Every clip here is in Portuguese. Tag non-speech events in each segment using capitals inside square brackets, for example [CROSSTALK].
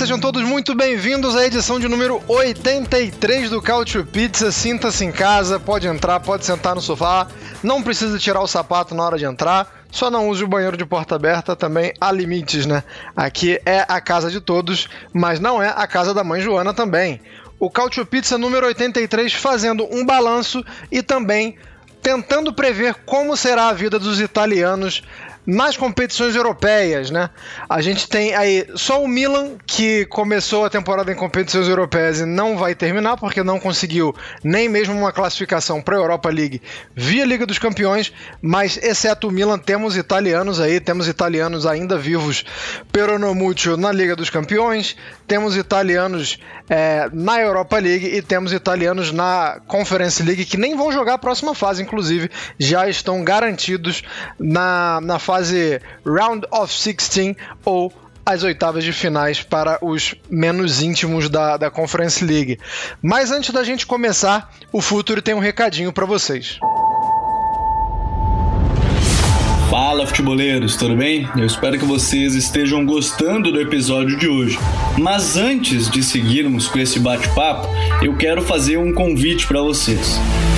Sejam todos muito bem-vindos à edição de número 83 do Couch Pizza. Sinta-se em casa, pode entrar, pode sentar no sofá, não precisa tirar o sapato na hora de entrar, só não use o banheiro de porta aberta, também há limites, né? Aqui é a casa de todos, mas não é a casa da mãe Joana também. O Couch Pizza número 83 fazendo um balanço e também tentando prever como será a vida dos italianos nas competições europeias, né? A gente tem aí só o Milan que começou a temporada em competições europeias e não vai terminar porque não conseguiu nem mesmo uma classificação para a Europa League via Liga dos Campeões, mas exceto o Milan temos italianos aí, temos italianos ainda vivos peronomútil na Liga dos Campeões, temos italianos é, na Europa League e temos italianos na Conference League que nem vão jogar a próxima fase, inclusive já estão garantidos na, na fase Round of 16 ou as oitavas de finais para os menos íntimos da, da Conference League. Mas antes da gente começar, o Futuro tem um recadinho para vocês. Fala futeboleiros, tudo bem? Eu espero que vocês estejam gostando do episódio de hoje. Mas antes de seguirmos com esse bate-papo, eu quero fazer um convite para vocês.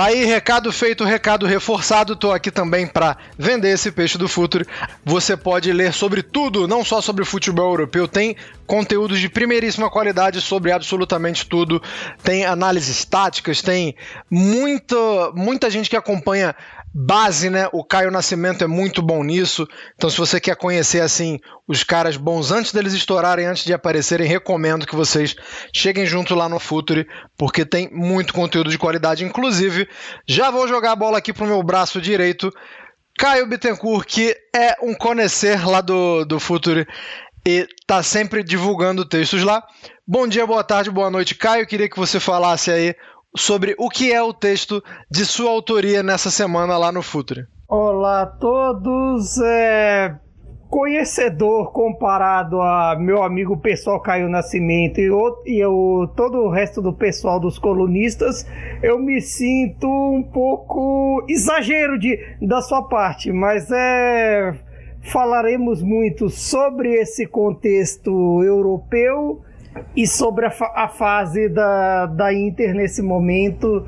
Tá aí, recado feito, recado reforçado. Tô aqui também para vender esse peixe do futuro. Você pode ler sobre tudo, não só sobre futebol europeu, tem conteúdos de primeiríssima qualidade sobre absolutamente tudo. Tem análises táticas, tem muita, muita gente que acompanha base, né? O Caio Nascimento é muito bom nisso. Então, se você quer conhecer assim os caras bons antes deles estourarem, antes de aparecerem, recomendo que vocês cheguem junto lá no Futuri, porque tem muito conteúdo de qualidade. Inclusive, já vou jogar a bola aqui pro meu braço direito. Caio Bittencourt, que é um conhecer lá do, do Futuri e tá sempre divulgando textos lá. Bom dia, boa tarde, boa noite, Caio. Queria que você falasse aí sobre o que é o texto de sua autoria nessa semana lá no Futre. Olá a todos, é... conhecedor comparado a meu amigo pessoal Caio Nascimento e, o... e eu, todo o resto do pessoal dos colunistas, eu me sinto um pouco exagero de, da sua parte, mas é falaremos muito sobre esse contexto europeu e sobre a, a fase da, da Inter nesse momento,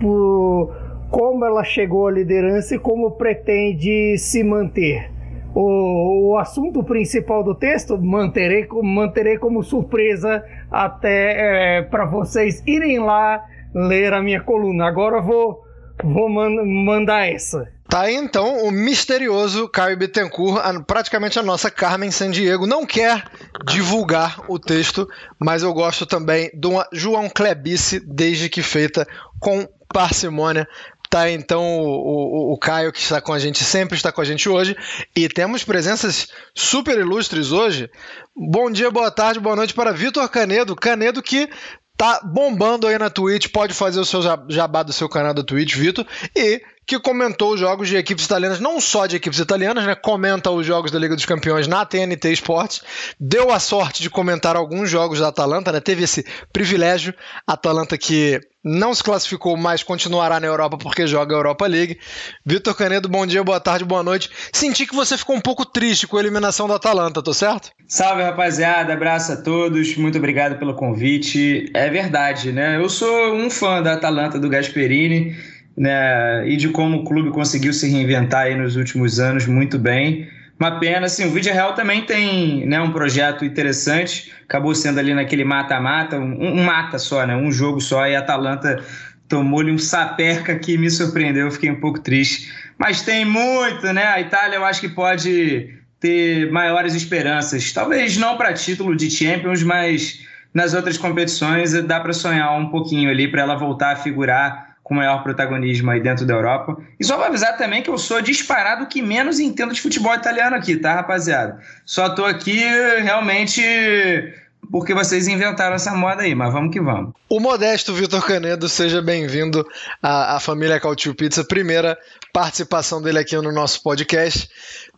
por como ela chegou à liderança e como pretende se manter. O, o assunto principal do texto manterei, manterei como surpresa até é, para vocês irem lá ler a minha coluna. Agora vou, vou man mandar essa. Tá aí então o misterioso Caio Bittencourt, praticamente a nossa Carmen Sandiego, não quer divulgar o texto, mas eu gosto também uma João Klebice, desde que feita com parcimônia. Tá então o, o, o, Caio que está com a gente, sempre está com a gente hoje. E temos presenças super ilustres hoje. Bom dia, boa tarde, boa noite para Vitor Canedo. Canedo que tá bombando aí na Twitch, pode fazer o seu jabá do seu canal da Twitch, Vitor. E que comentou os jogos de equipes italianas, não só de equipes italianas, né? Comenta os jogos da Liga dos Campeões na TNT Esportes. Deu a sorte de comentar alguns jogos da Atalanta, né? Teve esse privilégio. Atalanta que não se classificou, mas continuará na Europa porque joga a Europa League. Vitor Canedo, bom dia, boa tarde, boa noite. Senti que você ficou um pouco triste com a eliminação da Atalanta, tô certo? Salve, rapaziada, abraço a todos, muito obrigado pelo convite. É verdade, né? Eu sou um fã da Atalanta do Gasperini, né? E de como o clube conseguiu se reinventar nos últimos anos muito bem. Uma pena, assim, o Vídeo Real também tem né, um projeto interessante, acabou sendo ali naquele mata-mata, um, um, mata só, né? Um jogo só, e a Atalanta tomou-lhe um saperca que me surpreendeu, fiquei um pouco triste. Mas tem muito, né? A Itália eu acho que pode ter maiores esperanças. Talvez não para título de Champions, mas nas outras competições dá para sonhar um pouquinho ali para ela voltar a figurar com maior protagonismo aí dentro da Europa. E só para avisar também que eu sou disparado que menos entendo de futebol italiano aqui, tá, rapaziada? Só tô aqui realmente porque vocês inventaram essa moda aí, mas vamos que vamos. O modesto Vitor Canedo, seja bem-vindo à, à família Cautio Pizza, primeira participação dele aqui no nosso podcast.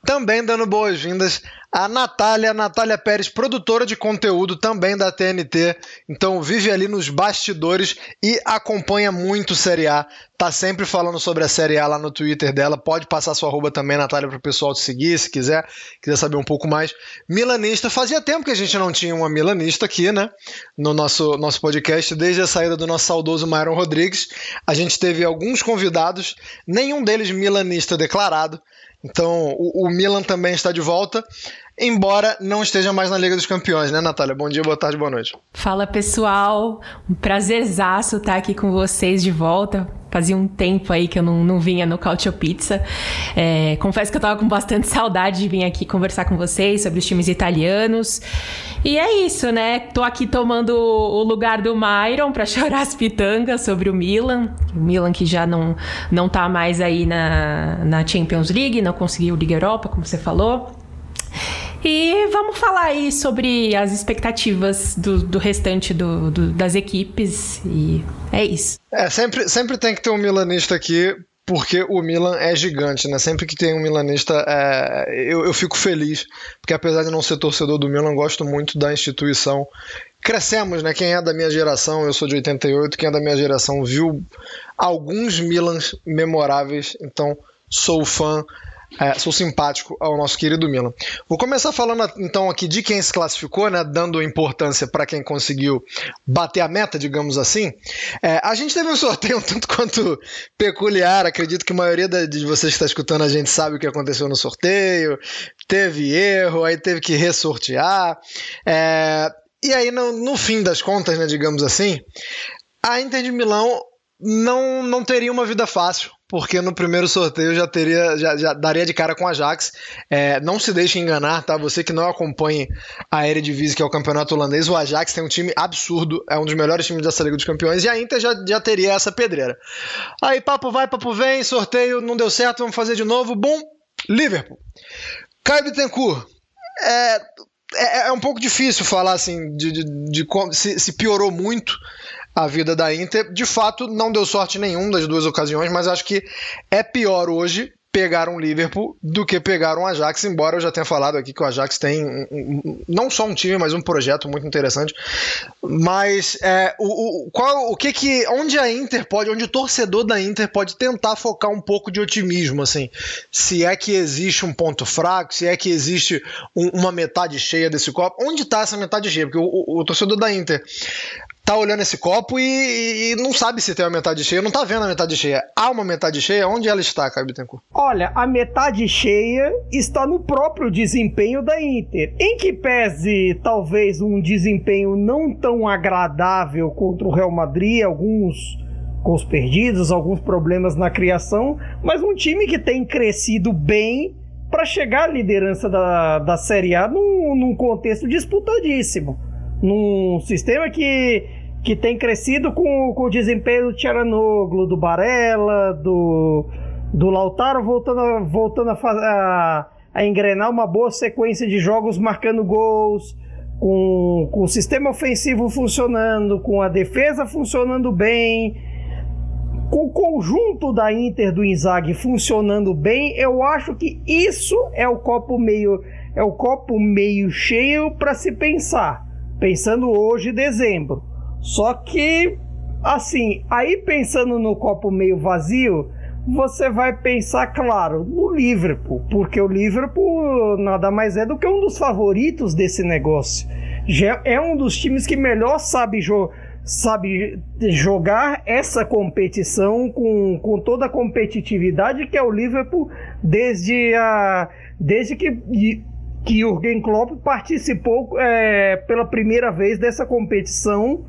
Também dando boas-vindas a Natália, Natália Pérez, produtora de conteúdo também da TNT. Então vive ali nos bastidores e acompanha muito Série A. Tá sempre falando sobre a Série A lá no Twitter dela. Pode passar sua arroba também, Natália, para o pessoal te seguir, se quiser, quiser saber um pouco mais. Milanista, fazia tempo que a gente não tinha uma milanista aqui, né? No nosso, nosso podcast, desde a saída do nosso saudoso Myron Rodrigues. A gente teve alguns convidados, nenhum deles milanista declarado. Então, o, o, Milan também está de volta, embora não esteja mais na Liga dos Campeões, né, Natália? Bom dia, boa tarde, boa noite. Fala, pessoal. Um prazerzaço estar aqui com vocês de volta. Fazia um tempo aí que eu não, não vinha no Cautio Pizza. É, confesso que eu tava com bastante [LAUGHS] saudade de vir aqui conversar com vocês sobre os times italianos. E é isso, né? Tô aqui tomando o lugar do Myron para [LAUGHS] chorar as pitangas sobre o Milan. O Milan que já não, não tá mais aí na, na Champions League, não conseguiu Liga Europa, como você falou. E vamos falar aí sobre as expectativas do, do restante do, do, das equipes. E é isso. É, sempre, sempre tem que ter um milanista aqui, porque o Milan é gigante, né? Sempre que tem um milanista, é, eu, eu fico feliz, porque apesar de não ser torcedor do Milan, gosto muito da instituição. Crescemos, né? Quem é da minha geração, eu sou de 88, quem é da minha geração viu alguns Milans memoráveis, então sou fã é, sou simpático ao nosso querido Milan. Vou começar falando então aqui de quem se classificou, né, dando importância para quem conseguiu bater a meta, digamos assim. É, a gente teve um sorteio um tanto quanto peculiar, acredito que a maioria de vocês que está escutando a gente sabe o que aconteceu no sorteio. Teve erro, aí teve que ressortear. É, e aí, no, no fim das contas, né, digamos assim, a Inter de Milão não, não teria uma vida fácil porque no primeiro sorteio já teria, já, já daria de cara com a Ajax. É, não se deixe enganar, tá? Você que não acompanha a Eredivisie, que é o campeonato holandês, o Ajax tem um time absurdo, é um dos melhores times dessa Liga dos Campeões, e a Inter já, já teria essa pedreira. Aí papo vai, papo vem, sorteio não deu certo, vamos fazer de novo. Bom, Liverpool. Caio Bittencourt, é, é, é, um pouco difícil falar assim de, de, de, de se, se, piorou muito a vida da Inter. De fato, não deu sorte nenhum das duas ocasiões, mas acho que é pior hoje pegar um Liverpool do que pegar um Ajax, embora eu já tenha falado aqui que o Ajax tem um, um, não só um time, mas um projeto muito interessante. Mas é, o, o, qual, o que que, onde a Inter pode, onde o torcedor da Inter pode tentar focar um pouco de otimismo, assim, se é que existe um ponto fraco, se é que existe um, uma metade cheia desse copo, onde está essa metade cheia? Porque o, o torcedor da Inter tá olhando esse copo e, e, não sabe se tem uma metade cheia, não tá vendo a metade cheia. Há uma metade cheia? Onde ela está, Caio Bittencourt? Olha, a metade cheia está no próprio desempenho da Inter. Em que pese talvez um desempenho não tão agradável contra o Real Madrid, alguns gols perdidos, alguns problemas na criação, mas um time que tem crescido bem para chegar à liderança da, da Série A num, num contexto disputadíssimo num sistema que, que tem crescido com, com o desempenho do Tcharanoglu, do Barella, do, do Lautaro voltando, a, voltando a, a, a engrenar uma boa sequência de jogos marcando gols, com, com o sistema ofensivo funcionando, com a defesa funcionando bem. com o conjunto da Inter do Inzaghi funcionando bem, eu acho que isso é o copo meio é o copo meio cheio para se pensar, pensando hoje dezembro. Só que assim, aí pensando no copo meio vazio, você vai pensar, claro, no Liverpool, porque o Liverpool nada mais é do que um dos favoritos desse negócio. Já é um dos times que melhor sabe jogar sabe jogar essa competição com, com toda a competitividade que é o Liverpool desde, a, desde que, que Jürgen Klopp participou é, pela primeira vez dessa competição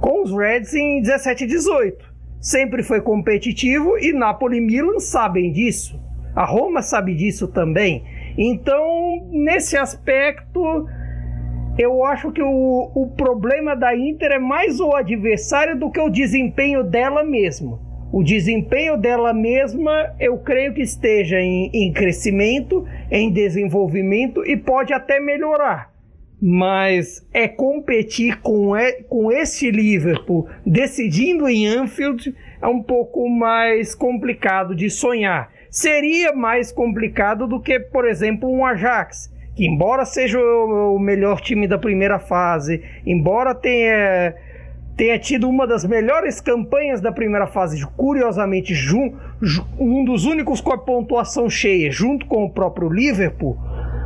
com os Reds em 17 e 18. Sempre foi competitivo e Napoli e Milan sabem disso. A Roma sabe disso também. Então, nesse aspecto, eu acho que o, o problema da Inter é mais o adversário do que o desempenho dela mesma. O desempenho dela mesma, eu creio que esteja em, em crescimento, em desenvolvimento e pode até melhorar. Mas é competir com, com esse Liverpool decidindo em Anfield é um pouco mais complicado de sonhar. Seria mais complicado do que, por exemplo, um Ajax que embora seja o melhor time da primeira fase, embora tenha, tenha tido uma das melhores campanhas da primeira fase, curiosamente, um dos únicos com a pontuação cheia, junto com o próprio Liverpool,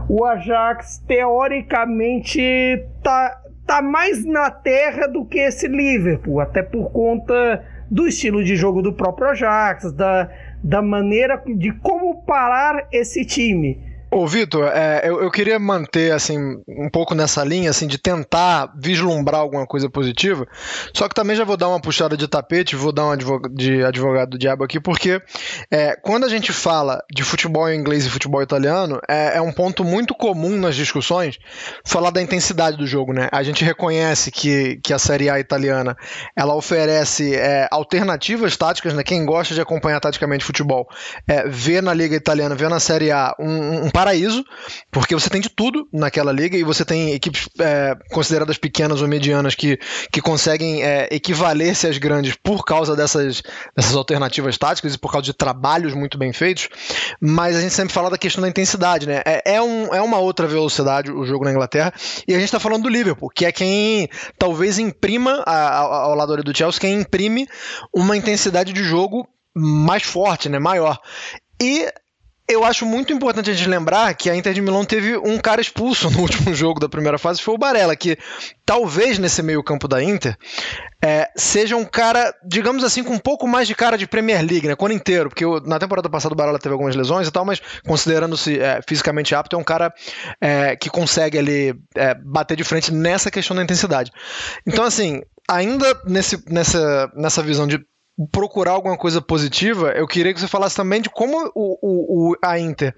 o Ajax teoricamente tá, tá mais na terra do que esse Liverpool, até por conta do estilo de jogo do próprio Ajax, da, da maneira de como parar esse time. Ô, Vitor, é, eu, eu, queria manter, assim, um pouco nessa linha, assim, de tentar vislumbrar alguma coisa positiva, só que também já vou dar uma puxada de tapete, vou dar um advogado, de advogado do diabo aqui, porque é, quando a gente fala de futebol inglês e futebol italiano, é, é, um ponto muito comum nas discussões falar da intensidade do jogo, né? A gente reconhece que, que a Série A italiana, ela oferece é, alternativas táticas, né? Quem gosta de acompanhar taticamente futebol, é, vê na Liga Italiana, vê na Série A um, um paraíso, porque você tem de tudo naquela liga e você tem equipes é, consideradas pequenas ou medianas que, que conseguem é, equivaler-se às grandes por causa dessas, dessas alternativas táticas e por causa de trabalhos muito bem feitos. Mas a gente sempre fala da questão da intensidade, né? É, é, um, é uma outra velocidade o jogo na Inglaterra e a gente está falando do Liverpool, que é quem talvez imprima, ao lado do Chelsea, quem imprime uma intensidade de jogo mais forte, né, maior. E eu acho muito importante a gente lembrar que a Inter de Milão teve um cara expulso [LAUGHS] no último jogo da primeira fase, foi o Barella, que talvez nesse meio campo da Inter é, seja um cara, digamos assim, com um pouco mais de cara de Premier League, né, quando inteiro, porque na temporada passada o Barella teve algumas lesões e tal, mas considerando-se é, fisicamente apto, é um cara é, que consegue ali é, bater de frente nessa questão da intensidade. Então, assim, ainda nesse, nessa, nessa visão de procurar alguma coisa positiva, eu queria que você falasse também de como o, o, o, a Inter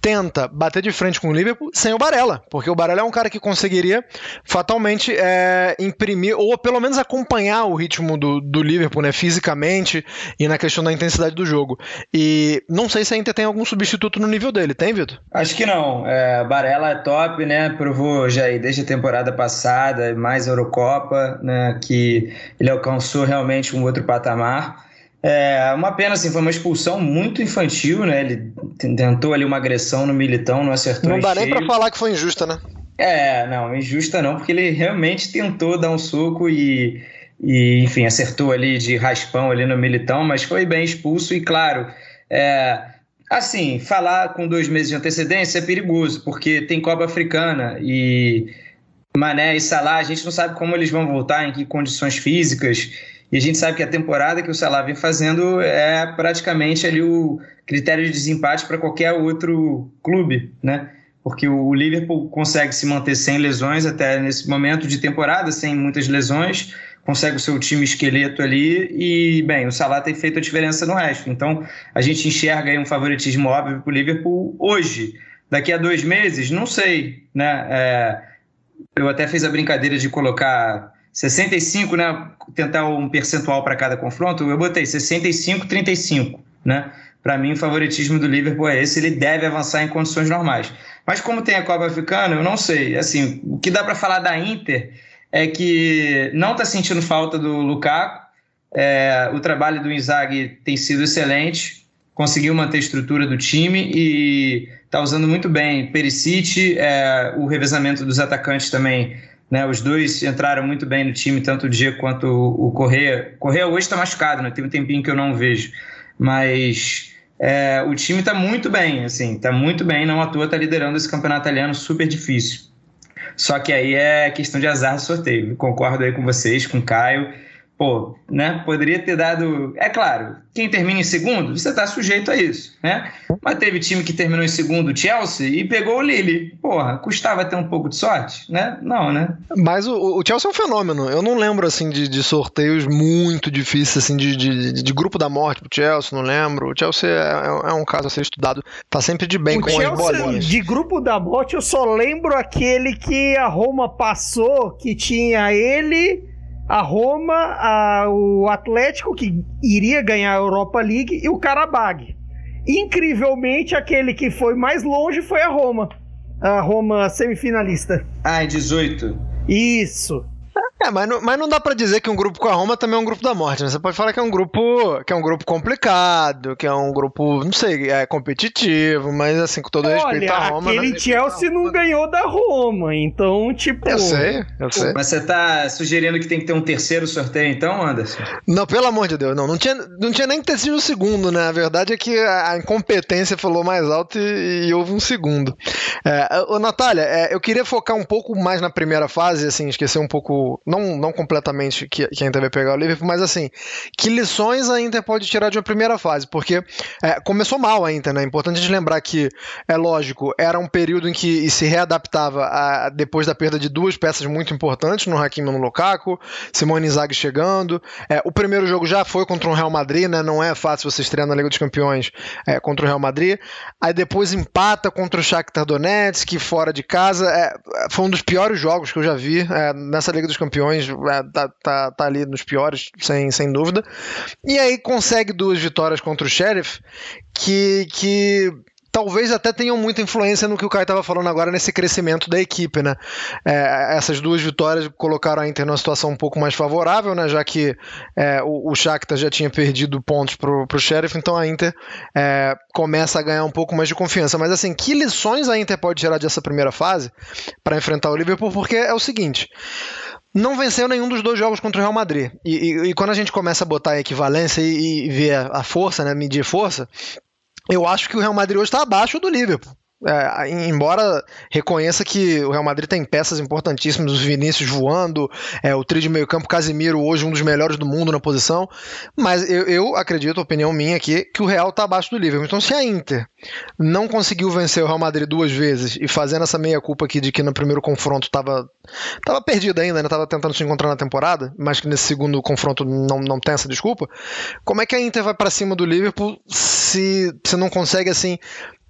tenta bater de frente com o Liverpool sem o Barella, porque o Barella é um cara que conseguiria fatalmente é, imprimir, ou pelo menos acompanhar o ritmo do, do Liverpool, né, fisicamente e na questão da intensidade do jogo. E não sei se a Inter tem algum substituto no nível dele, tem, Vitor? Acho que não. É, Barella é top, né? Provou já desde a temporada passada, mais Eurocopa, né? Que ele alcançou realmente um outro patamar. É uma pena, assim, foi uma expulsão muito infantil, né? Ele tentou ali uma agressão no Militão, não acertou. Não dá nem para falar que foi injusta, né? É, não, injusta não, porque ele realmente tentou dar um soco e, e enfim, acertou ali de raspão ali no Militão, mas foi bem expulso e, claro, é, assim, falar com dois meses de antecedência é perigoso, porque tem Copa Africana e Mané e Salah, a gente não sabe como eles vão voltar, em que condições físicas. E a gente sabe que a temporada que o Salah vem fazendo é praticamente ali o critério de desempate para qualquer outro clube, né? Porque o Liverpool consegue se manter sem lesões até nesse momento de temporada, sem muitas lesões, consegue o seu time esqueleto ali e, bem, o Salah tem feito a diferença no resto. Então, a gente enxerga aí um favoritismo óbvio para o Liverpool hoje. Daqui a dois meses, não sei, né? É, eu até fiz a brincadeira de colocar 65, né? Tentar um percentual para cada confronto, eu botei 65, 35, né? Para mim, o favoritismo do Liverpool é esse, ele deve avançar em condições normais. Mas como tem a Copa Africana, eu não sei. Assim, o que dá para falar da Inter é que não está sentindo falta do Lukaku, É, o trabalho do Inzaghi tem sido excelente, conseguiu manter a estrutura do time e está usando muito bem Perisic, é, o revezamento dos atacantes também. Né, os dois entraram muito bem no time, tanto o Diego quanto o Correia. Correia hoje está machucado, né? tem um tempinho que eu não vejo. Mas é, o time está muito bem, assim, está muito bem, não à toa está liderando esse campeonato italiano super difícil. Só que aí é questão de azar do sorteio. Concordo aí com vocês, com o Caio pô, né? Poderia ter dado. É claro, quem termina em segundo, você está sujeito a isso, né? Mas teve time que terminou em segundo, Chelsea, e pegou o Lille. Porra, custava ter um pouco de sorte, né? Não, né? Mas o, o Chelsea é um fenômeno. Eu não lembro, assim, de, de sorteios muito difíceis, assim, de, de, de, grupo da morte pro Chelsea, não lembro. O Chelsea é, é um caso a ser estudado. Tá sempre de bem o com Chelsea, as bolinhas. De grupo da morte, eu só lembro aquele que a Roma passou, que tinha ele a Roma, a, o Atlético, que iria ganhar a Europa League, e o Karabag. Incrivelmente, aquele que foi mais longe foi a Roma. A Roma semifinalista. Ah, em 18. Isso. É, mas não, mas não dá para dizer que um grupo com a Roma também é um grupo da morte, né? Você pode falar que é um grupo que é um grupo complicado, que é um grupo, não sei, é competitivo, mas assim, com todo Olha, respeito à Roma. Aquele né? Chelsea não ganhou da Roma, então, tipo. Eu sei, eu sei. Mas você tá sugerindo que tem que ter um terceiro sorteio, então, Anderson? Não, pelo amor de Deus, não. Não tinha, não tinha nem que ter sido o segundo, né? A verdade é que a incompetência falou mais alto e, e houve um segundo. É, ô, Natália, é, eu queria focar um pouco mais na primeira fase, assim, esquecer um pouco não, não completamente que, que a Inter vai pegar o Liverpool, mas assim, que lições a Inter pode tirar de uma primeira fase? Porque é, começou mal a Inter, né? É importante a gente lembrar que, é lógico, era um período em que se readaptava a, depois da perda de duas peças muito importantes, no Hakimi e no Lukaku, Simone Inzaghi chegando. É, o primeiro jogo já foi contra o Real Madrid, né? Não é fácil você estrear na Liga dos Campeões é, contra o Real Madrid. Aí depois empata contra o Shakhtar Donetsk, fora de casa. É, foi um dos piores jogos que eu já vi é, nessa Liga dos Campeões campeões, é, tá, tá, tá, ali nos piores, sem, sem dúvida. E aí consegue duas vitórias contra o Sheriff, que, que talvez até tenham muita influência no que o Caio estava falando agora nesse crescimento da equipe, né? É, essas duas vitórias colocaram a Inter numa situação um pouco mais favorável, né? Já que é, o, o Shakhtar já tinha perdido pontos pro, pro Sheriff, então a Inter é, começa a ganhar um pouco mais de confiança. Mas assim, que lições a Inter pode tirar dessa primeira fase para enfrentar o Liverpool? Porque é o seguinte não venceu nenhum dos dois jogos contra o Real Madrid. E, e, e quando a gente começa a botar a equivalência e, e ver a força, né, medir força, eu acho que o Real Madrid hoje está abaixo do Liverpool. É, embora reconheça que o Real Madrid tem peças importantíssimas, os Vinícius voando, é, o trio de meio campo Casimiro hoje um dos melhores do mundo na posição, mas eu, eu acredito, opinião minha aqui, que o Real está abaixo do Liverpool. Então se a Inter não conseguiu vencer o Real Madrid duas vezes e fazendo essa meia culpa aqui de que no primeiro confronto estava tava perdido ainda, estava né? tentando se encontrar na temporada, mas que nesse segundo confronto não, não tem essa desculpa, como é que a Inter vai para cima do Liverpool se, se não consegue assim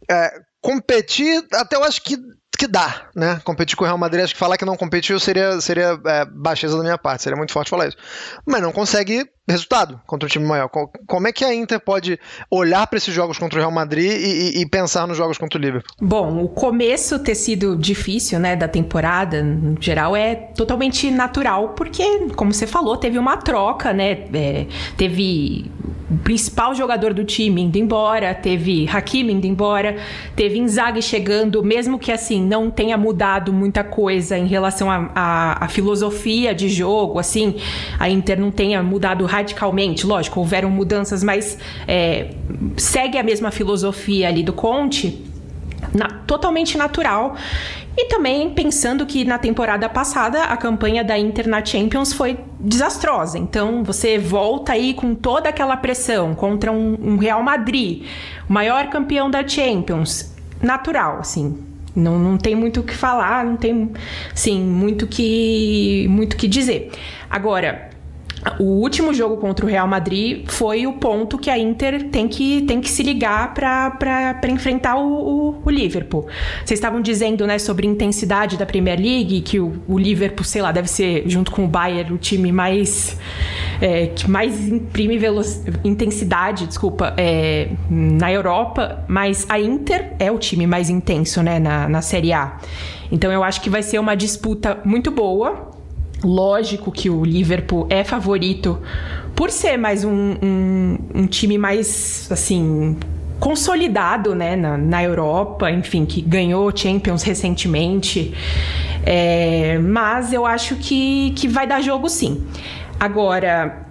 é, competir, até eu acho que, que dá, né? Competir com o Real Madrid, acho que falar que não competiu seria, seria é, baixeza da minha parte, seria muito forte falar isso. Mas não consegue resultado contra o time maior. Como é que a Inter pode olhar para esses jogos contra o Real Madrid e, e, pensar nos jogos contra o Liverpool? Bom, o começo ter sido difícil, né, da temporada, no geral, é totalmente natural, porque, como você falou, teve uma troca, né? É, teve o principal jogador do time indo embora, teve Hakimi indo embora, teve Inzaghi chegando, mesmo que assim não tenha mudado muita coisa em relação à filosofia de jogo, assim, a Inter não tenha mudado radicalmente, lógico, houveram mudanças, mas é, segue a mesma filosofia ali do Conte, na, totalmente natural. E também pensando que na temporada passada a campanha da Inter na Champions foi desastrosa. Então você volta aí com toda aquela pressão contra um, um Real Madrid, o maior campeão da Champions. Natural, assim. Não, não tem muito o que falar, não tem, sim, muito que muito que dizer. Agora, o último jogo contra o Real Madrid foi o ponto que a Inter tem que, tem que se ligar para enfrentar o, o, o, Liverpool. Vocês estavam dizendo né, sobre intensidade da Premier League, que o, o Liverpool, sei lá, deve ser, junto com o Bayern, o time mais. É, que mais imprime intensidade, desculpa, é, na Europa, mas a Inter é o time mais intenso né, na, na Série A. Então eu acho que vai ser uma disputa muito boa lógico que o Liverpool é favorito por ser mais um, um, um time mais, assim, consolidado, né, na, na, Europa, enfim, que ganhou Champions recentemente. É, mas eu acho que, que vai dar jogo sim. Agora,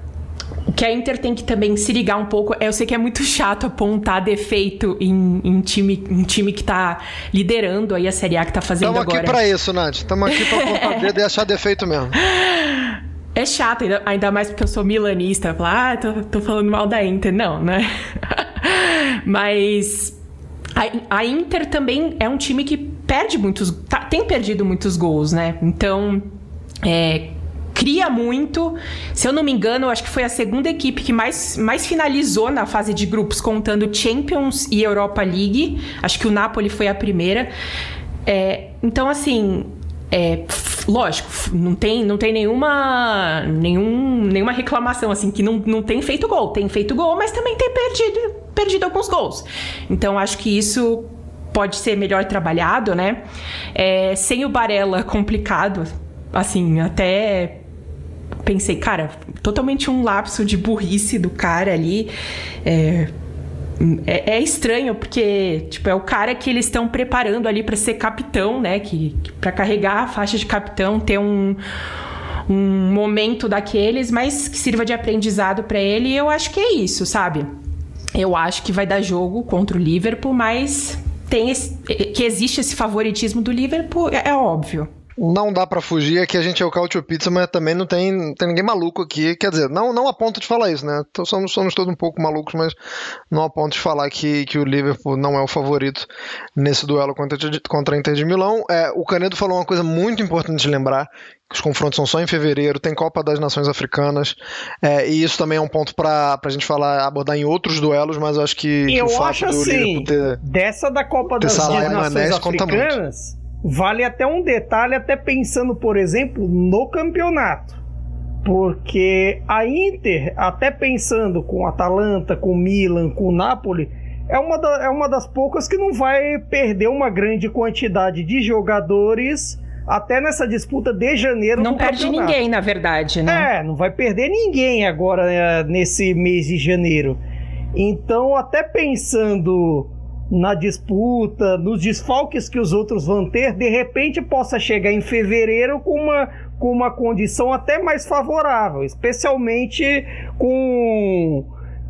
o que a Inter tem que também se ligar um pouco, é, eu sei que é muito chato apontar defeito em, em time, um time que tá liderando aí a Série A que tá fazendo Tamo agora. Estamos aqui pra isso, Nath. Estamos aqui pra apontar [LAUGHS] dedo e achar defeito mesmo. É chato, ainda, ainda mais porque eu sou milanista. Falar, ah, tô, tô falando mal da Inter. Não, né? [LAUGHS] Mas a, a, Inter também é um time que perde muitos. Tá, tem perdido muitos gols, né? Então. É, cria muito. Se eu não me engano, acho que foi a segunda equipe que mais, mais finalizou na fase de grupos, contando Champions e Europa League. Acho que o Napoli foi a primeira. É, então, assim, é, lógico, não tem, não tem nenhuma, nenhum, nenhuma reclamação, assim, que não, não tem feito gol. Tem feito gol, mas também tem perdido, perdido alguns gols. Então, acho que isso pode ser melhor trabalhado, né? É, sem o Barella complicado, assim, até pensei, cara, totalmente um lapso de burrice do cara ali. É, é, é, estranho porque tipo é o cara que eles estão preparando ali para ser capitão, né? Que, que para carregar a faixa de capitão, ter um um momento daqueles, mas que sirva de aprendizado para ele. E eu acho que é isso, sabe? Eu acho que vai dar jogo contra o Liverpool, mas tem esse, que existe esse favoritismo do Liverpool, é, é óbvio não dá para fugir, aqui a gente é o Cautio Pizza, mas também não tem, não tem ninguém maluco aqui. Quer dizer, não, não a ponto de falar isso, né? Então, somos, somos todos um pouco malucos, mas não a ponto de falar que, que o Liverpool não é o favorito nesse duelo contra, contra a Inter de Milão. É, o Canedo falou uma coisa muito importante de lembrar, os confrontos são só em fevereiro, tem Copa das Nações Africanas, é, e isso também é um ponto para a gente falar, abordar em outros duelos, mas eu acho que, eu que o fato acho do assim, ter, dessa da Copa das Nações Africanas Vale até um detalhe, até pensando, por exemplo, no campeonato. Porque a Inter, até pensando com Atalanta, com Milan, com Napoli, é uma, da, é uma das poucas que não vai perder uma grande quantidade de jogadores até nessa disputa de janeiro. Não perde campeonato. ninguém, na verdade, né? É, não vai perder ninguém agora é, nesse mês de janeiro. Então, até pensando na disputa, nos desfalques que os outros vão ter, de repente possa chegar em fevereiro com uma, com uma condição até mais favorável, especialmente com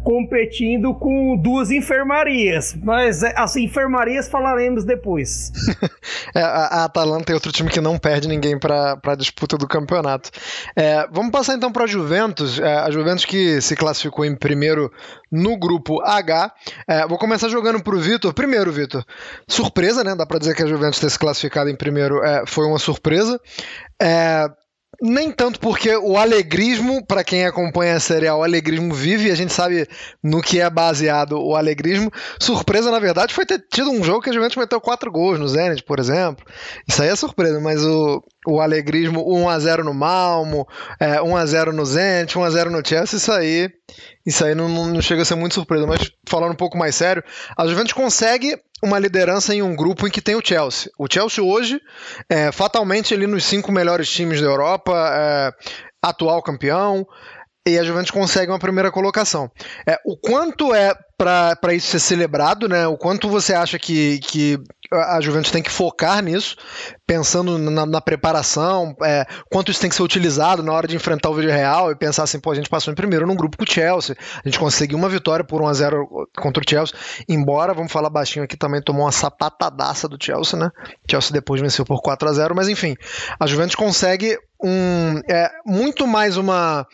competindo com duas enfermarias. Mas é, as enfermarias falaremos depois. [LAUGHS] é, a, Atalanta é outro time que não perde ninguém para a disputa do campeonato. É, vamos passar então para a Juventus. É, a Juventus que se classificou em primeiro no grupo H. É, vou começar jogando para o Vitor. Primeiro, Vitor, surpresa, né? Dá para dizer que a Juventus ter se classificado em primeiro é, foi uma surpresa. É, nem tanto porque o alegrismo, para quem acompanha a série, o alegrismo vive e a gente sabe no que é baseado o alegrismo. Surpresa, na verdade, foi ter tido um jogo que a Juventus meteu quatro gols no Zenit, por exemplo. Isso aí é surpresa, mas o, o alegrismo 1x0 no Malmo, é, 1x0 no Zenit, 1x0 no Chelsea, isso aí, isso aí não, não chega a ser muito surpresa. Mas falando um pouco mais sério, a Juventus consegue uma liderança em um grupo em que tem o Chelsea. O Chelsea hoje, é, fatalmente ali nos cinco melhores times da Europa, é, atual campeão, e a Juventus consegue uma primeira colocação. É, o quanto é para isso ser celebrado, né? O quanto você acha que, que a Juventus tem que focar nisso, pensando na, na preparação, é, quanto isso tem que ser utilizado na hora de enfrentar o vídeo real e pensar assim, pô, a gente passou em primeiro num grupo com o Chelsea, a gente conseguiu uma vitória por 1 a 0 contra o Chelsea, embora, vamos falar baixinho aqui, também tomou uma sapatadaça do Chelsea, né? Chelsea depois venceu por 4 a 0 mas enfim, a Juventus consegue um, é, muito mais uma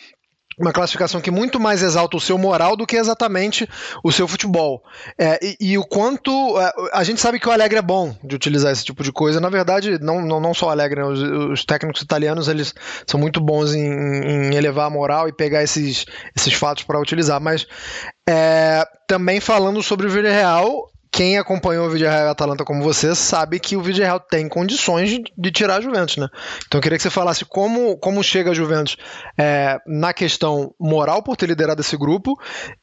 uma classificação que muito mais exalta o seu moral do que exatamente o seu futebol. É, e, e, o quanto. É, a gente sabe que o Alegre é bom de utilizar esse tipo de coisa. Na verdade, não, não, não só o Alegre, né? os, os, técnicos italianos eles são muito bons em, em, elevar a moral e pegar esses, esses fatos para utilizar. Mas é, também falando sobre o Villarreal, quem acompanhou o Vídeo Real Atalanta como você sabe que o Vídeo Real tem condições de, de, tirar a Juventus, né? Então eu queria que você falasse como, como chega a Juventus é, na questão moral por ter liderado esse grupo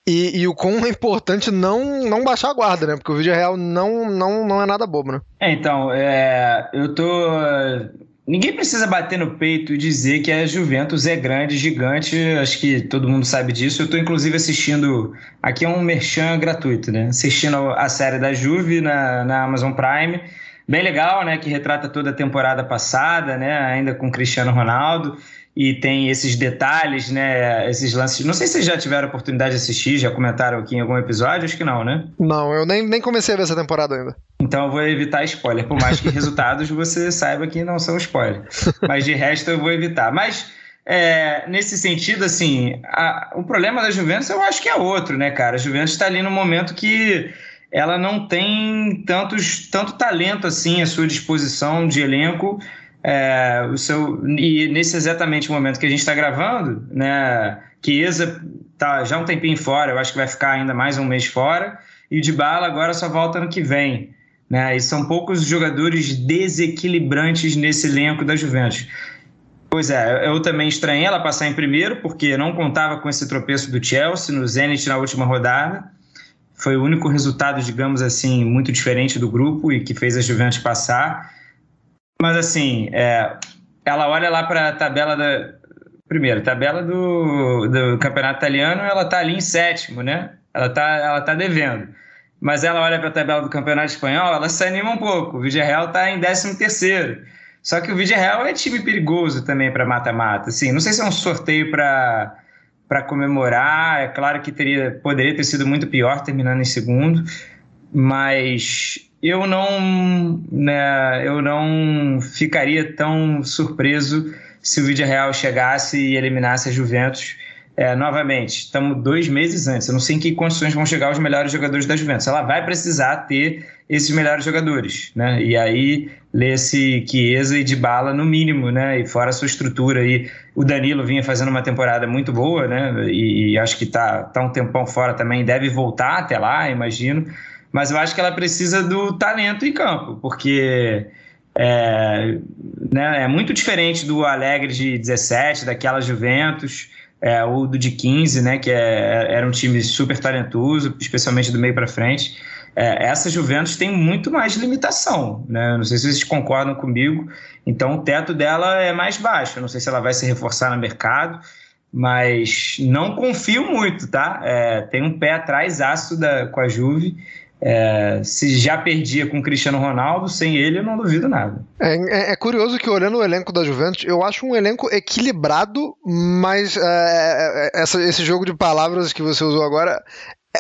e, e, o quão é importante não, não baixar a guarda, né? Porque o Vídeo Real não, não, não é nada bobo, né? É, então, é, eu tô ninguém precisa bater no peito e dizer que a Juventus é grande, gigante. Acho que todo mundo sabe disso. Eu estou inclusive assistindo. Aqui é um merchan gratuito, né? Assistindo a série da Juve na, na Amazon Prime. Bem legal, né? Que retrata toda a temporada passada, né? Ainda com Cristiano Ronaldo e tem esses detalhes, né? Esses lances. Não sei se vocês já tiveram a oportunidade de assistir, já comentaram aqui em algum episódio, acho que não, né? Não, eu nem, nem comecei a ver essa temporada ainda. Então eu vou evitar spoiler, por mais que [LAUGHS] resultados você saiba que não são spoiler. Mas de resto eu vou evitar. Mas é, nesse sentido, assim, a, o problema da Juventus eu acho que é outro, né, cara? A Juventus está ali no momento que ela não tem tantos, tanto talento assim à sua disposição de elenco é, o seu, e nesse exatamente momento que a gente está gravando, né, Chiesa tá já um tempinho fora, eu acho que vai ficar ainda mais um mês fora, e o Dybala agora só volta ano que vem. Né, e são poucos jogadores desequilibrantes nesse elenco da Juventus. Pois é, eu também estranhei ela passar em primeiro, porque não contava com esse tropeço do Chelsea no Zenit na última rodada. Foi o único resultado, digamos assim, muito diferente do grupo e que fez a Juventus passar. Mas assim, é, ela olha lá para a tabela da. Primeiro, tabela do, do campeonato italiano, ela está ali em sétimo, né? Ela está ela tá devendo. Mas ela olha para a tabela do campeonato espanhol, ela se anima um pouco. O Villarreal está em décimo terceiro. Só que o Villarreal é time perigoso também para mata-mata. Assim, não sei se é um sorteio para para comemorar. É claro que teria, poderia ter sido muito pior terminando em segundo, mas eu não, né, eu não ficaria tão surpreso se o Vídeo Real chegasse e eliminasse a Juventus é, novamente. Estamos dois meses antes. Eu não sei em que condições vão chegar os melhores jogadores da Juventus. Ela vai precisar ter esses melhores jogadores, né? E aí lê-se Chiesa e de bala no mínimo, né? E fora a sua estrutura aí, o Danilo vinha fazendo uma temporada muito boa, né? E, e acho que tá, tá um tempão fora também, deve voltar até lá, imagino mas eu acho que ela precisa do talento em campo, porque é, né, é muito diferente do Alegre de 17, daquela Juventus, é, ou do de 15, né, que é, era um time super talentoso, especialmente do meio para frente. É, essa Juventus tem muito mais limitação, né? Não sei se vocês concordam comigo. Então o teto dela é mais baixo. Não sei se ela vai se reforçar no mercado, mas não confio muito, tá? É, tem um pé atrás aço da, com a Juve é, se já perdia com o Cristiano Ronaldo, sem ele eu não duvido nada. É, é, é, curioso que olhando o elenco da Juventus, eu acho um elenco equilibrado, mas é, é, é, essa, esse jogo de palavras que você usou agora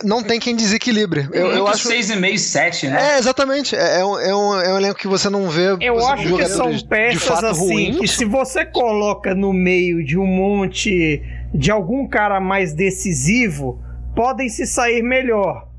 não tem quem desequilibre. Eu, eu acho 6,5, 7, né? É, exatamente. É, um, é, um, é um elenco que você não vê. Eu acho que são peças assim ruins. que se você coloca no meio de um monte de algum cara mais decisivo, podem se sair melhor.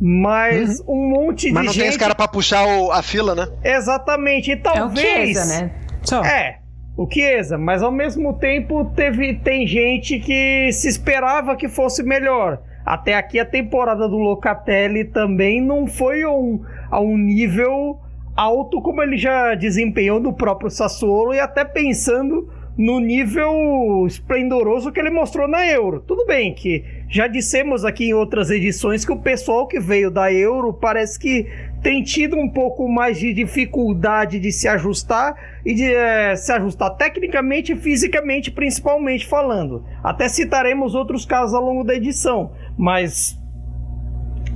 Mas uhum. um monte de Mas não gente... tem esse cara pra puxar o, a fila, né? Exatamente. E talvez... É o Chiesa, né? Só. É, o Chiesa. Mas ao mesmo tempo teve, tem gente que se esperava que fosse melhor. Até aqui a temporada do Locatelli também não foi um, a um nível alto como ele já desempenhou no próprio Sassuolo e até pensando no nível esplendoroso que ele mostrou na Euro. Tudo bem que já dissemos aqui em outras edições que o pessoal que veio da Euro parece que tem tido um pouco mais de dificuldade de se ajustar e de é, se ajustar tecnicamente e fisicamente, principalmente falando. Até citaremos outros casos ao longo da edição, mas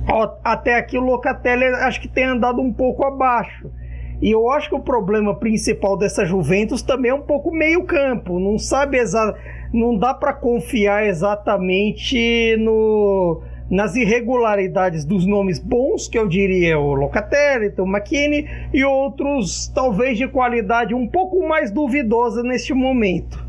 ó, até aqui o Locatelli acho que tem andado um pouco abaixo. E eu acho que o problema principal dessa Juventus também é um pouco meio campo, não sabe exatamente não dá para confiar exatamente no nas irregularidades dos nomes bons, que eu diria o Locatelli, o McKinney, e outros talvez de qualidade um pouco mais duvidosa neste momento.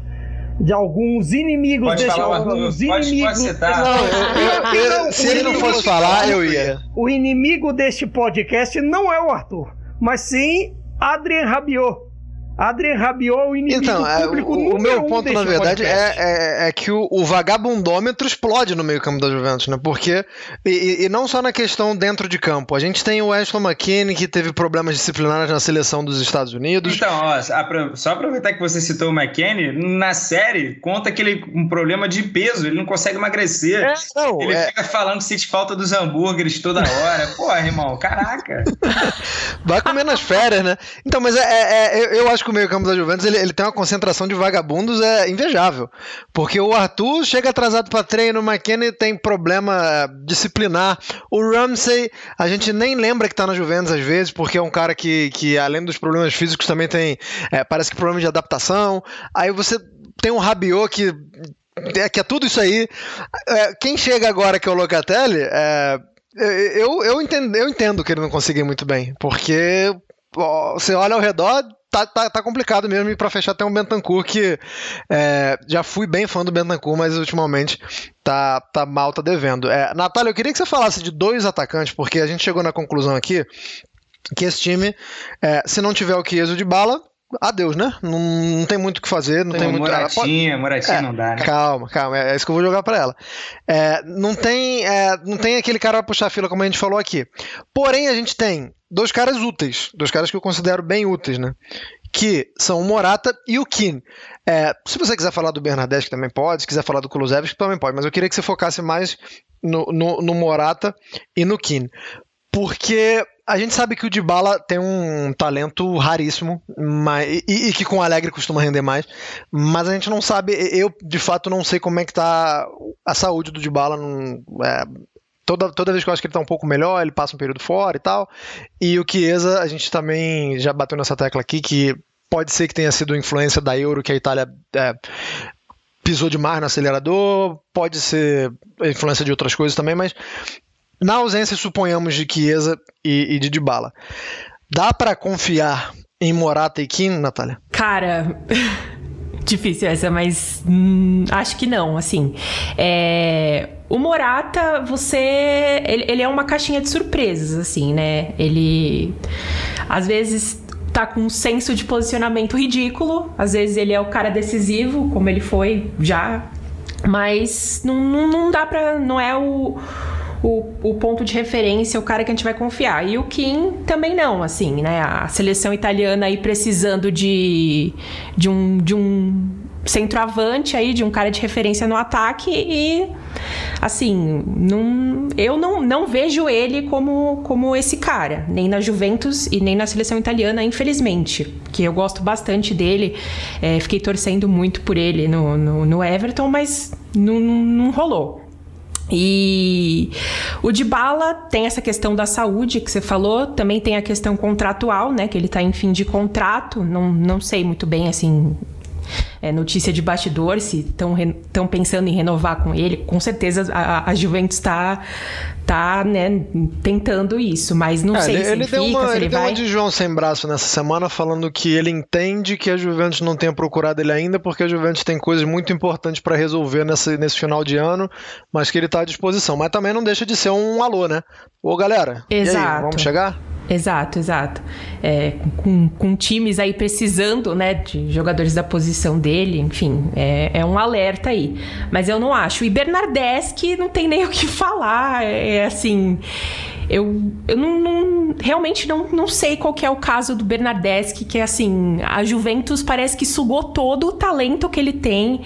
De alguns inimigos pode deste falar, alguns pode, inimigos. Pode Não, eu, eu, eu, se ele não fosse falar, eu ia. O inimigo deste podcast não é o Arthur, mas sim Adrien Rabiot Adrien Rabiot é o inimigo então, é, público o, o meu ponto, na verdade, é, é, é, que o, o, vagabundômetro explode no meio campo da Juventus, né? Porque, e, e, não só na questão dentro de campo, a gente tem o Ashley McKinney, que teve problemas disciplinares na seleção dos Estados Unidos. Então, ó, só aproveitar que você citou o McKinney, na série conta que ele um problema de peso, ele não consegue emagrecer. É, não, ele é... fica falando que sente falta dos hambúrgueres toda hora. Pô, irmão, caraca. [LAUGHS] Vai comer nas férias, né? Então, mas é, é, é eu acho que o meio-campo da Juventus ele, ele, tem uma concentração de vagabundos é invejável. Porque o Arthur chega atrasado para treino, o McKennie tem problema disciplinar. O Ramsey, a gente nem lembra que tá na Juventus às vezes, porque é um cara que, que além dos problemas físicos, também tem, é, parece que problema de adaptação. Aí você tem um Rabiot que é, que é tudo isso aí. É, quem chega agora que é o Locatelli, é, eu, eu, entendo, eu entendo que ele não conseguiu muito bem, porque você olha ao redor, tá, tá, tá complicado mesmo. E pra fechar, tem um Bentancur que é, já fui bem fã do Bentancur, mas ultimamente tá, tá mal, tá devendo. É, Natália, eu queria que você falasse de dois atacantes, porque a gente chegou na conclusão aqui que esse time, é, se não tiver o Chiesa de bala, adeus, né? Não, não, tem muito o que fazer. Não tem, tem muito... Moratinha, pode... Moratinha é, não dá, né? Calma, calma. É, é, isso que eu vou jogar para ela. É, não, tem, é, não tem aquele cara pra puxar a fila, como a gente falou aqui. Porém, a gente tem dois caras úteis. Dois caras que eu considero bem úteis, né? Que são o Morata e o Kim. É, se você quiser falar do Bernadette, também pode. Se quiser falar do Kulusevski, também pode. Mas eu queria que você focasse mais no, no, no Morata e no Kim. Porque a gente sabe que o Dybala tem um talento raríssimo mas, e, e, que com o Alegre costuma render mais, mas a gente não sabe, eu de fato não sei como é que tá a saúde do Dybala. Não, é, toda, toda vez que eu acho que ele tá um pouco melhor, ele passa um período fora e tal. E o Chiesa, a gente também já bateu nessa tecla aqui que pode ser que tenha sido influência da Euro que a Itália é, pisou demais no acelerador, pode ser influência de outras coisas também, mas na ausência, suponhamos, de Chiesa e, e de Dybala, dá para confiar em Morata e Kim, Natália? Cara, [LAUGHS] difícil essa, mas hum, acho que não, assim. É, o Morata, você. Ele, ele, é uma caixinha de surpresas, assim, né? Ele. Às vezes. Tá com um senso de posicionamento ridículo. Às vezes ele é o cara decisivo, como ele foi já. Mas não, não, não dá pra. Não é o o, o ponto de referência, o cara que a gente vai confiar. E o Kim também não, assim, né? A seleção italiana aí precisando de, de um. De um centroavante aí, de um cara de referência no ataque e assim, não, eu não, não vejo ele como, como esse cara, nem na Juventus e nem na seleção italiana, infelizmente, que eu gosto bastante dele, é, fiquei torcendo muito por ele no, no, no Everton, mas não, não, não rolou. E o de bala tem essa questão da saúde que você falou, também tem a questão contratual, né? Que ele está em fim de contrato. Não, não sei muito bem assim é, notícia de bastidor, se estão pensando em renovar com ele. Com certeza a, a Juventus está tá, né, tentando isso, mas não é, sei ele, se ele, ele fica, deu uma, se ele, ele deu vai... uma de João sem braço nessa semana falando que ele entende que a Juventus não tenha procurado ele ainda porque a Juventus tem coisas muito importantes para resolver nesse, nesse final de ano, mas que ele está à disposição. Mas também não deixa de ser um alô, né? Ô galera, Exato. Aí, vamos chegar? Exato, exato. É, com, com, times aí precisando, né, de jogadores da posição dele, enfim, é, é, um alerta aí. Mas eu não acho. E Bernardeschi não tem nem o que falar. É, é assim. Eu, eu não, não, realmente não, não sei qual que é o caso do Bernardeschi, que é assim, a Juventus parece que sugou todo o talento que ele tem.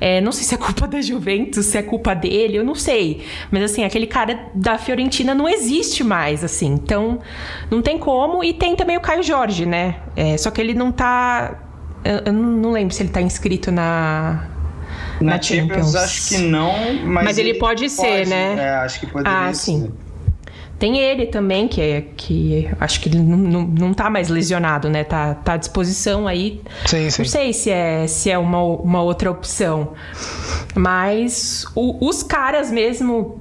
É, não sei se é culpa da Juventus, se é culpa dele, eu não sei. Mas assim, aquele cara da Fiorentina não existe mais, assim. Então, não tem como. E tem também o Caio Jorge, né? É, só que ele não tá. Eu, eu não lembro se ele tá inscrito na, na, na Champions, Champions, acho que não, mas, mas ele, ele pode, pode ser, né? É, acho que poderia ah, sim. Tem ele também, que é que acho que ele não, não, não tá mais lesionado, né? Tá, tá à disposição aí. Sim, sim. Não sei se é, se é uma, uma outra opção. Mas o, os caras mesmo,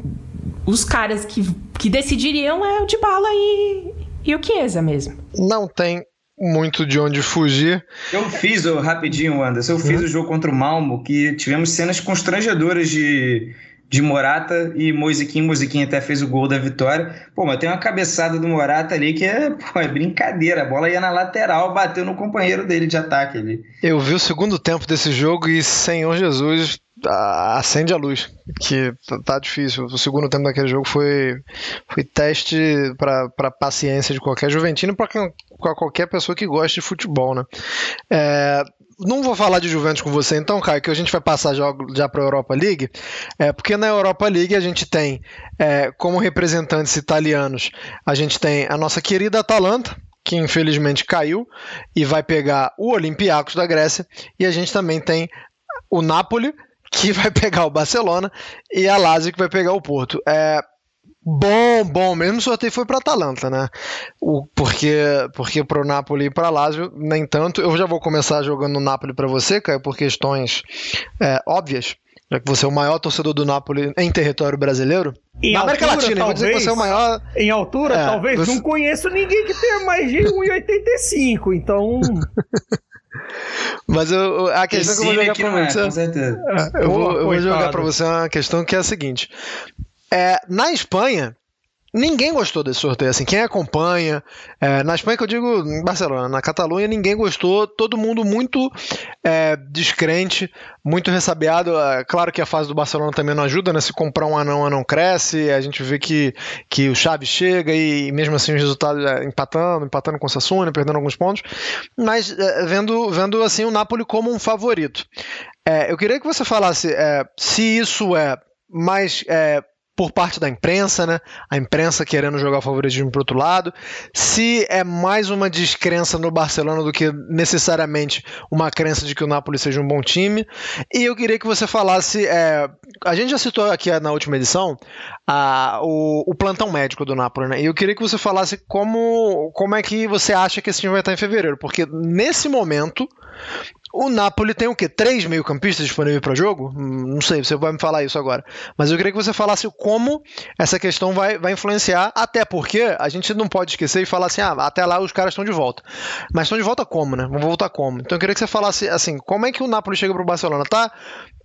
os caras que, que decidiriam é o de bala e, e o Chiesa mesmo. Não tem muito de onde fugir. Eu fiz, oh, rapidinho, Anderson, eu fiz hum. o jogo contra o Malmo, que tivemos cenas constrangedoras de de Morata e Moisiquinho. Moisiquinho até fez o gol da vitória. Pô, mas tem uma cabeçada do Morata ali que é, [LAUGHS] pô, é brincadeira. A bola ia na lateral, bateu no companheiro dele de ataque ali. Eu vi o segundo tempo desse jogo e, Senhor Jesus, acende a luz, que tá, tá difícil. O segundo tempo daquele jogo foi, foi teste para paciência de qualquer juventino, para qualquer pessoa que goste de futebol, né? É, não vou falar de Juventus com você então, Caio, que a gente vai passar já, já para a Europa League, é, porque na Europa League a gente tem, é, como representantes italianos, a gente tem a nossa querida Atalanta, que infelizmente caiu e vai pegar o Olympiacos da Grécia, e a gente também tem o Napoli, que [LAUGHS] vai pegar o Barcelona, e a Lazio, que vai pegar o Porto. É, Bom, bom. Mesmo sorteio foi para Atalanta, né? O, porque porque para o Napoli e para Lazio, nem tanto. Eu já vou começar jogando o Napoli para você, Caio, por questões é, óbvias. Já que você é o maior torcedor do Napoli em território brasileiro. Em Na América altura, Latina, talvez, vou dizer que você é o maior. Em altura, é, talvez. Você... Não conheço ninguém que tenha mais de 1,85, então. Mas eu, a questão que eu vou jogar pra é, você. Com certeza. É, eu, vou, eu vou jogar pra você uma questão que é a seguinte: é, na Espanha, ninguém gostou desse sorteio. Assim, quem acompanha, é, na Espanha que eu digo em Barcelona, na Catalunha ninguém gostou, todo mundo muito é, descrente, muito ressabiado. É, claro que a fase do Barcelona também não ajuda, né? Se comprar um anão, anão cresce, a gente vê que, que o Xavi chega e, mesmo assim os resultados é, empatando, empatando com o Sassuna, perdendo alguns pontos, mas é, vendo, vendo assim o Napoli como um favorito. É, eu queria que você falasse se isso é mais por parte da imprensa, né? A imprensa querendo jogar o favoritismo para outro lado. Se é mais uma descrença no Barcelona do que necessariamente uma crença de que o Napoli seja um bom time. E eu queria que você falasse. É, a gente já citou aqui na última edição a, o, o, plantão médico do Napoli, né? E eu queria que você falasse como, como é que você acha que esse time vai estar em fevereiro. Porque nesse momento o Napoli tem o quê? Três meio-campistas disponíveis para jogo? Hum, não sei, você vai me falar isso agora. Mas eu queria que você falasse como essa questão vai, vai influenciar, até porque a gente não pode esquecer e falar assim: ah, até lá os caras estão de volta. Mas estão de volta como, né? Vão voltar como? Então eu queria que você falasse assim: como é que o Napoli chega para o Barcelona? Tá,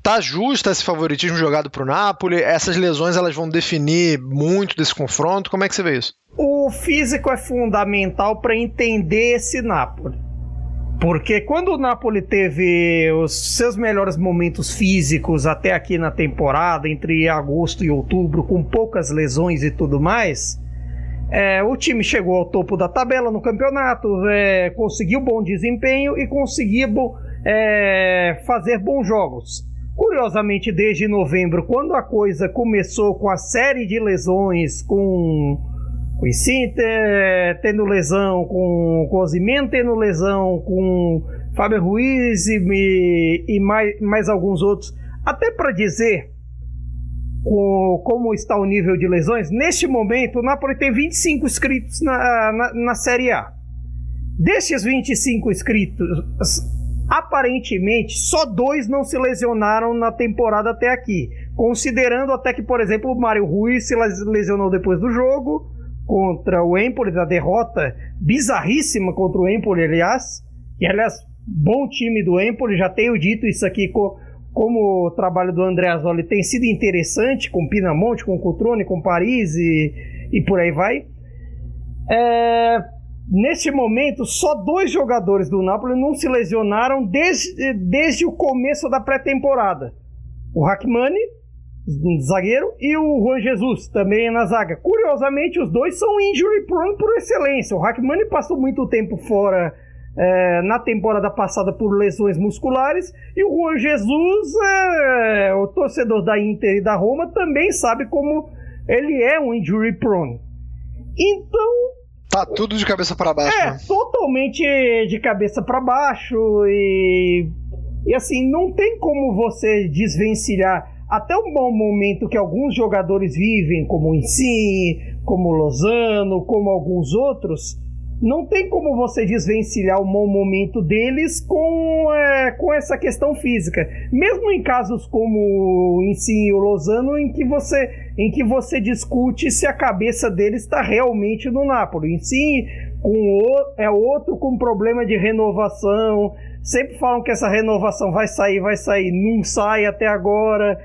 tá justo esse favoritismo jogado para o Napoli? Essas lesões elas vão definir muito desse confronto? Como é que você vê isso? O físico é fundamental para entender esse Napoli. Porque quando o Napoli teve os seus melhores momentos físicos até aqui na temporada, entre agosto e outubro, com poucas lesões e tudo mais, é, o time chegou ao topo da tabela no campeonato, é, conseguiu bom desempenho e conseguiu é, fazer bons jogos. Curiosamente, desde novembro, quando a coisa começou com a série de lesões, com o Inter tendo lesão, com, o tendo lesão, com Fábio Ruiz e, e mais, mais alguns outros. Até para dizer com, como está o nível de lesões, neste momento o Napoli tem 25 inscritos na, na, na Série A. Destes 25 inscritos, aparentemente só dois não se lesionaram na temporada até aqui. Considerando até que, por exemplo, o Mário Ruiz se lesionou depois do jogo, contra o Empoli, da derrota bizarríssima contra o Empoli, aliás. E, aliás, bom time do Empoli, já tenho dito isso aqui, co como o trabalho do André Azzoli tem sido interessante, com Pinamonte, com Cutrone, com Paris e, e por aí vai. É, neste momento, só dois jogadores do Napoli não se lesionaram desde, desde o começo da pré-temporada. O Hackmani zagueiro, e o Juan Jesus também na zaga. Curiosamente, os dois são injury prone por excelência. O Hackmani passou muito tempo fora é, na temporada passada por lesões musculares, e o Juan Jesus, é, o torcedor da Inter e da Roma, também sabe como ele é um injury prone. Então. Tá tudo de cabeça para baixo. É, né? totalmente de cabeça para baixo e. E assim, não tem como você desvencilhar até um bom momento que alguns jogadores vivem, como o Insigne, como o Lozano, como alguns outros, não tem como você desvencilhar o bom momento deles com, é, com essa questão física. Mesmo em casos como o Insigne e o Lozano, em que você, em que você discute se a cabeça deles está realmente no Napoli. Insigne com o, é outro com problema de renovação. Sempre falam que essa renovação vai sair, vai sair, não sai até agora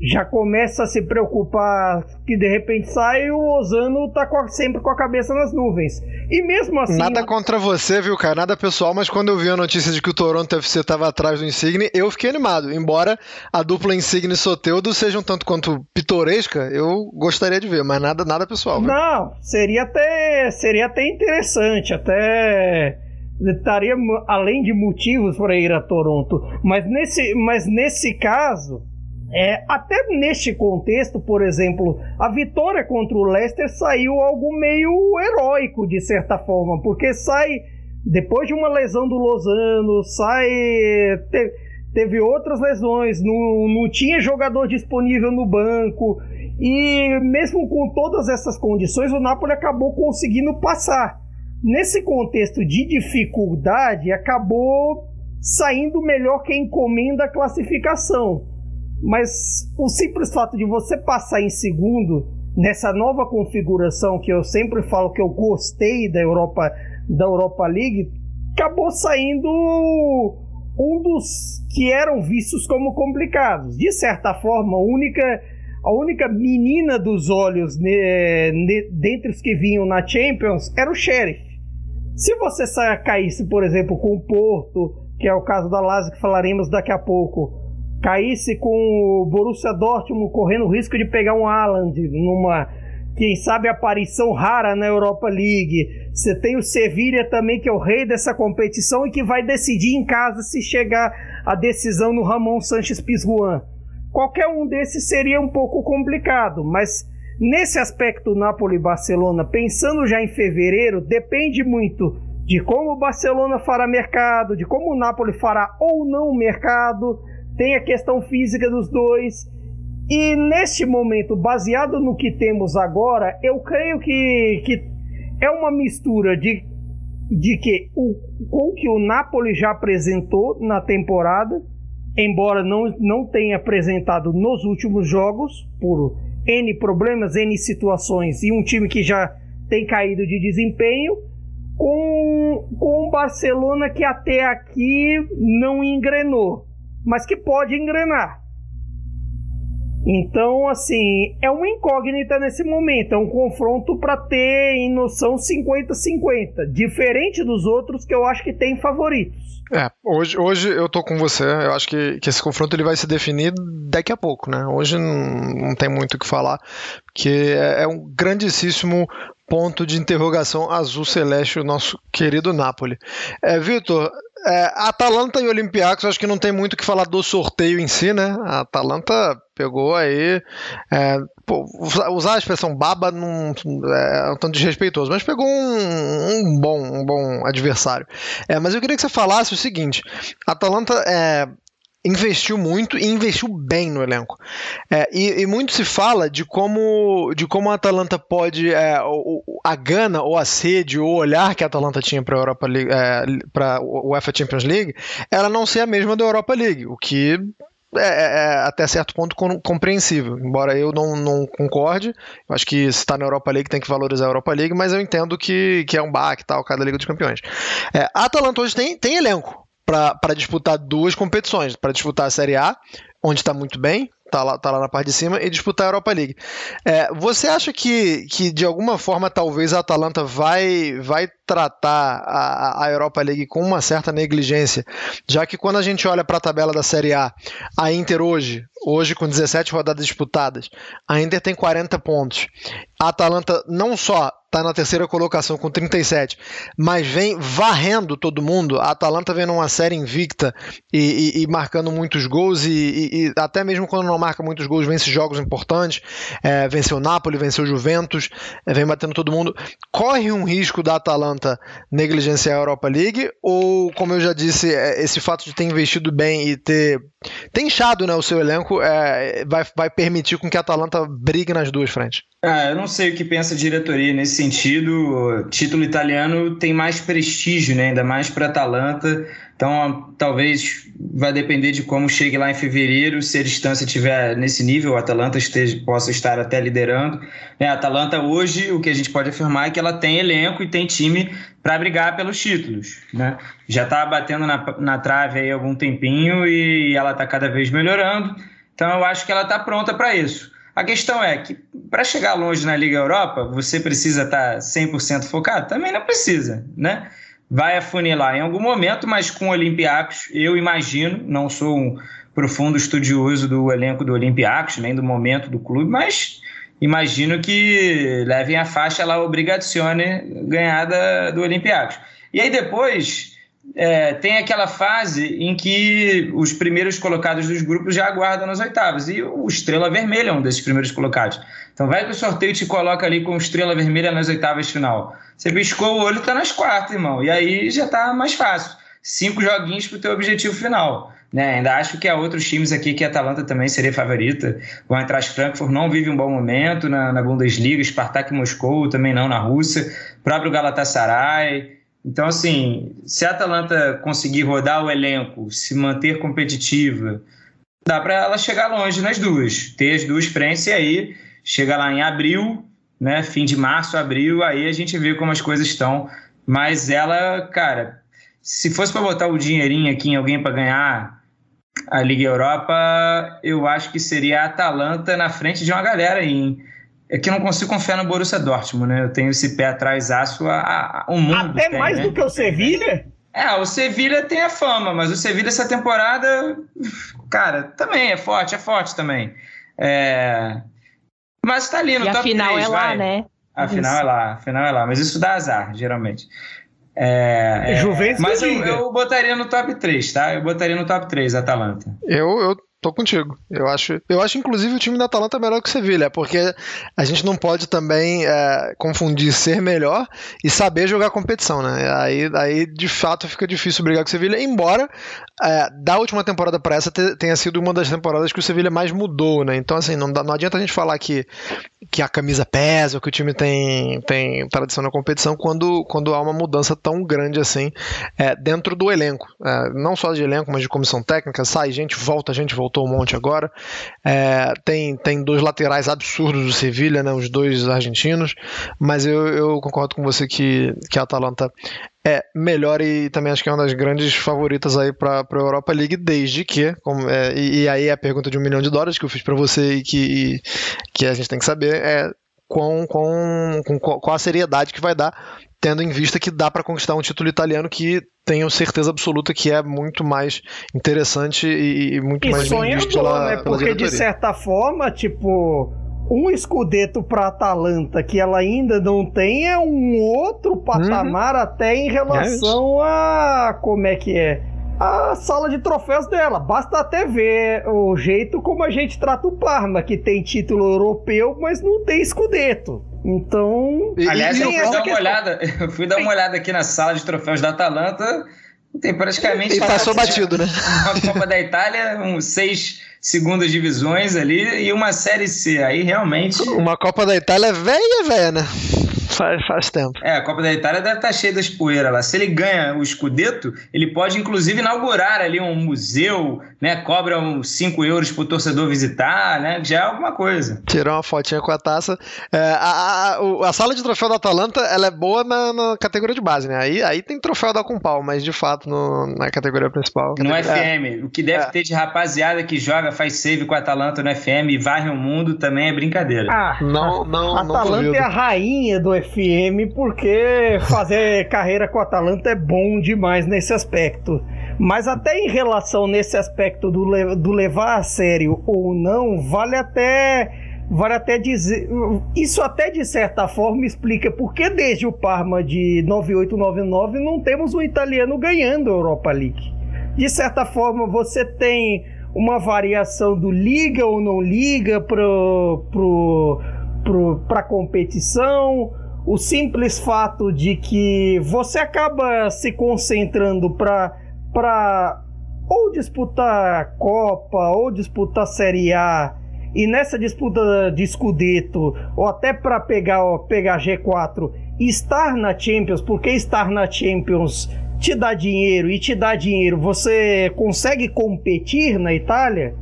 já começa a se preocupar que de repente sai o Lozano tá sempre com a cabeça nas nuvens. E mesmo assim. Nada contra você, viu, cara? Nada pessoal, mas quando eu vi a notícia de que o Toronto FC tava atrás do Insigne, eu fiquei animado. Embora a dupla Insigne e Soteudo seja um tanto quanto pitoresca, eu gostaria de ver, mas nada, nada pessoal. Viu? Não, seria até, seria até interessante, até estaria além de motivos para ir a Toronto. Mas nesse, mas nesse caso É, até neste contexto, por exemplo, a vitória contra o Leicester saiu algo meio heróico de certa forma, porque sai depois de uma lesão do Lozano, sai te, teve outras lesões, não, não tinha jogador disponível no banco e mesmo com todas essas condições o Napoli acabou conseguindo passar. Nesse contexto de dificuldade, acabou saindo melhor que encomenda a classificação. Mas o simples fato de você passar em segundo nessa nova configuração que eu sempre falo que eu gostei da Europa da Europa League, acabou saindo um dos que eram vistos como complicados. De certa forma, a única a única menina dos olhos ne, ne, dentre os que vinham na Champions era o Sheriff. Se você caísse, por exemplo, com o Porto, que é o caso da Lazio que falaremos daqui a pouco, caísse com o Borussia Dortmund correndo o risco de pegar um Haaland numa, quem sabe, aparição rara na Europa League. Você tem o Sevilla também, que é o rei dessa competição e que vai decidir em casa se chegar a decisão no Ramon Sanches Pizjuan. Qualquer um desses seria um pouco complicado, mas nesse aspecto Napoli-Barcelona, pensando já em fevereiro, depende muito de como o Barcelona fará mercado, de como o Napoli fará ou não mercado tem a questão física dos dois. E neste momento, baseado no que temos agora, eu creio que, que é uma mistura de, de que o, com que o Napoli já apresentou na temporada, embora não, não tenha apresentado nos últimos jogos, por N problemas, N situações, e um time que já tem caído de desempenho, com, com o Barcelona que até aqui não engrenou mas que pode engrenar. Então, assim, é uma incógnita nesse momento, é um confronto para ter em noção 50-50, diferente dos outros que eu acho que tem favoritos. É, hoje, hoje eu tô com você, eu acho que, que esse confronto ele vai se definir daqui a pouco, né? Hoje não, não tem muito o que falar, porque é, é um grandíssimo ponto de interrogação azul celeste o nosso querido Napoli. É, Vitor, é, Atalanta e Olympiacos, acho que não tem muito o que falar do sorteio em si, né? A Atalanta pegou aí. É, pô, usar a expressão baba não é um tanto desrespeitoso, mas pegou um, um bom, um bom adversário. É, mas eu queria que você falasse o seguinte: a Atalanta é, investiu muito e investiu bem no elenco. É, e, e, muito se fala de como, de como a Atalanta pode, é, a gana ou a sede ou o olhar que a Atalanta tinha para a Europa League, é, para o UEFA Champions League, ela não ser a mesma da Europa League, o que é, é, é até certo ponto compreensível, embora eu não, não concorde. Eu acho que se está na Europa League tem que valorizar a Europa League, mas eu entendo que, que é um baque tal, cada Liga dos Campeões. É, a Atalanta hoje tem, tem elenco para disputar duas competições, para disputar a Série A, onde está muito bem, tá lá, tá lá na parte de cima, e disputar a Europa League. É, você acha que, que de alguma forma talvez a Atalanta vai, vai tratar a, a Europa League com uma certa negligência, já que quando a gente olha para a tabela da Série A, a Inter hoje, hoje com 17 rodadas disputadas, a Inter tem 40 pontos. A Atalanta não só está na terceira colocação com 37, mas vem varrendo todo mundo. A Atalanta vem numa série invicta e, e, e marcando muitos gols e, e, até mesmo quando não marca muitos gols, vence jogos importantes. É, venceu o Napoli, venceu o Juventus, é, vem batendo todo mundo. Corre um risco da Atalanta negligenciar a Europa League ou, como eu já disse, é, esse fato de ter investido bem e ter, ter inchado né, o seu elenco é, vai, vai permitir com que a Atalanta brigue nas duas frentes? Ah, eu não sei o que pensa a diretoria nesse sentido. O título italiano tem mais prestígio, né? ainda mais para a Atalanta. Então, talvez vai depender de como chegue lá em fevereiro. Se a distância estiver nesse nível, o Atalanta esteja, possa estar até liderando. Né? A Atalanta hoje, o que a gente pode afirmar é que ela tem elenco e tem time para brigar pelos títulos. Né? Já está batendo na, na trave aí algum tempinho e ela está cada vez melhorando. Então, eu acho que ela está pronta para isso. A questão é que para chegar longe na Liga Europa, você precisa estar tá 100% focado? Também não precisa, né? Vai afunilar em algum momento, mas com Olympiacos, eu imagino, não sou um profundo estudioso do elenco do Olympiacos, nem do momento do clube, mas imagino que levem a faixa lá obrigacione ganhada do Olympiacos. E aí depois é, tem aquela fase em que os primeiros colocados dos grupos já aguardam nas oitavas. E o Estrela Vermelha é um desses primeiros colocados. Então vai que o sorteio te coloca ali com Estrela Vermelha nas oitavas final. Você piscou o olho, tá nas quartas, irmão. E aí já tá mais fácil. Cinco joguinhos pro teu objetivo final. Né? Ainda acho que há outros times aqui que a Atalanta também seria favorita. O Eintracht Frankfurt não vive um bom momento na, na Bundesliga, Spartak Moscou também não na Rússia, próprio Galatasaray. Então, assim, se a Atalanta conseguir rodar o elenco, se manter competitiva, dá para ela chegar longe nas duas, ter as duas frentes e aí chega lá em abril, né, fim de março, abril, aí a gente vê como as coisas estão. Mas ela, cara, se fosse para botar o dinheirinho aqui em alguém para ganhar a Liga Europa, eu acho que seria a Atalanta na frente de uma galera aí, hein? É que eu não consigo confiar no Borussia Dortmund, né? Eu tenho esse pé atrás aço a, a, um mundo. Até tem, mais né? do que o Sevilha? É, o Sevilha tem a fama, mas o Sevilha essa temporada, cara, também é forte, é forte também. É... Mas tá ali no e top a final 3, é lá, vai. né? A final é lá, a final é lá, mas isso dá azar, geralmente. É, é, Juventus mas eu, eu botaria no top 3, tá? Eu botaria no top 3 a Atalanta. Eu, eu tô contigo. Eu acho, eu acho inclusive o time da Atalanta melhor que o Sevilha, porque a gente não pode também é, confundir ser melhor e saber jogar competição, né? Aí, aí de fato fica difícil brigar com o Sevilha, embora é, da última temporada para essa te- tenha sido uma das temporadas que o Sevilha mais mudou, né? Então assim, não, não adianta a gente falar que, que a camisa pesa ou que o time tem, tem tradição na competição quando, quando há uma mudança tão grande assim é, dentro do elenco. É, não só de elenco, mas de comissão técnica. Sai gente, volta gente, voltou um monte agora. É, tem, tem dois laterais absurdos do Sevilha, né, os dois argentinos. Mas eu, eu concordo com você que, que a Atalanta é melhor e também acho que é uma das grandes favoritas aí para a Europa League, desde que, como, é, e, e aí a pergunta de um milhão de dólares que eu fiz para você e que, que a gente tem que saber é com, com, com qual a seriedade que vai dar, tendo em vista que dá para conquistar um título italiano que tenho certeza absoluta que é muito mais interessante e, e muito E mais bem é visto bom, pela, né? Porque de certa forma, tipo, um escudeto pra Atalanta que ela ainda não tem é um outro patamar Uhum. até em relação a como é que é a sala de troféus dela. Basta até ver o jeito como a gente trata o Parma, que tem título europeu, mas não tem escudeto. Então, E- Aliás, eu fui dar uma questão. olhada, eu fui dar uma olhada aqui na sala de troféus da Atalanta. Tem praticamente. e passou uma- batido, né? Uma Copa da Itália, um, seis segundas divisões ali e uma Série C. Aí realmente. Uma Copa da Itália velha, velha, né? Faz, faz tempo. É, a Copa da Itália deve estar cheia das poeiras lá. Se ele ganha o Scudetto, ele pode inclusive inaugurar ali um museu, né? Cobra uns 5 euros pro torcedor visitar, né? Já é alguma coisa. Tirar uma fotinha com a taça. É, a, a- a sala de troféu da Atalanta ela é boa na, na categoria de base, né? Aí, aí tem troféu da com pau, mas de fato no- na categoria principal. No É. FM. O que deve É. ter de rapaziada que joga, faz save com a Atalanta no FM e varre o mundo também é brincadeira. ah, Não, não, a não Atalanta duvido. é a rainha do FM porque fazer [LAUGHS] carreira com a Atalanta é bom demais nesse aspecto. Mas até em relação nesse aspecto do, le- do levar a sério ou não, vale até vale até dizer, isso até de certa forma explica por que desde o Parma de 9899 não temos um italiano ganhando a Europa League. De certa forma, você tem uma variação do liga ou não liga pro, pro, pro, pra competição, o simples fato de que você acaba se concentrando para para ou disputar Copa ou disputar Série A e nessa disputa de escudeto ou até para pegar ó, pegar G4 estar na Champions porque estar na Champions te dá dinheiro e te dá dinheiro você consegue competir na Itália?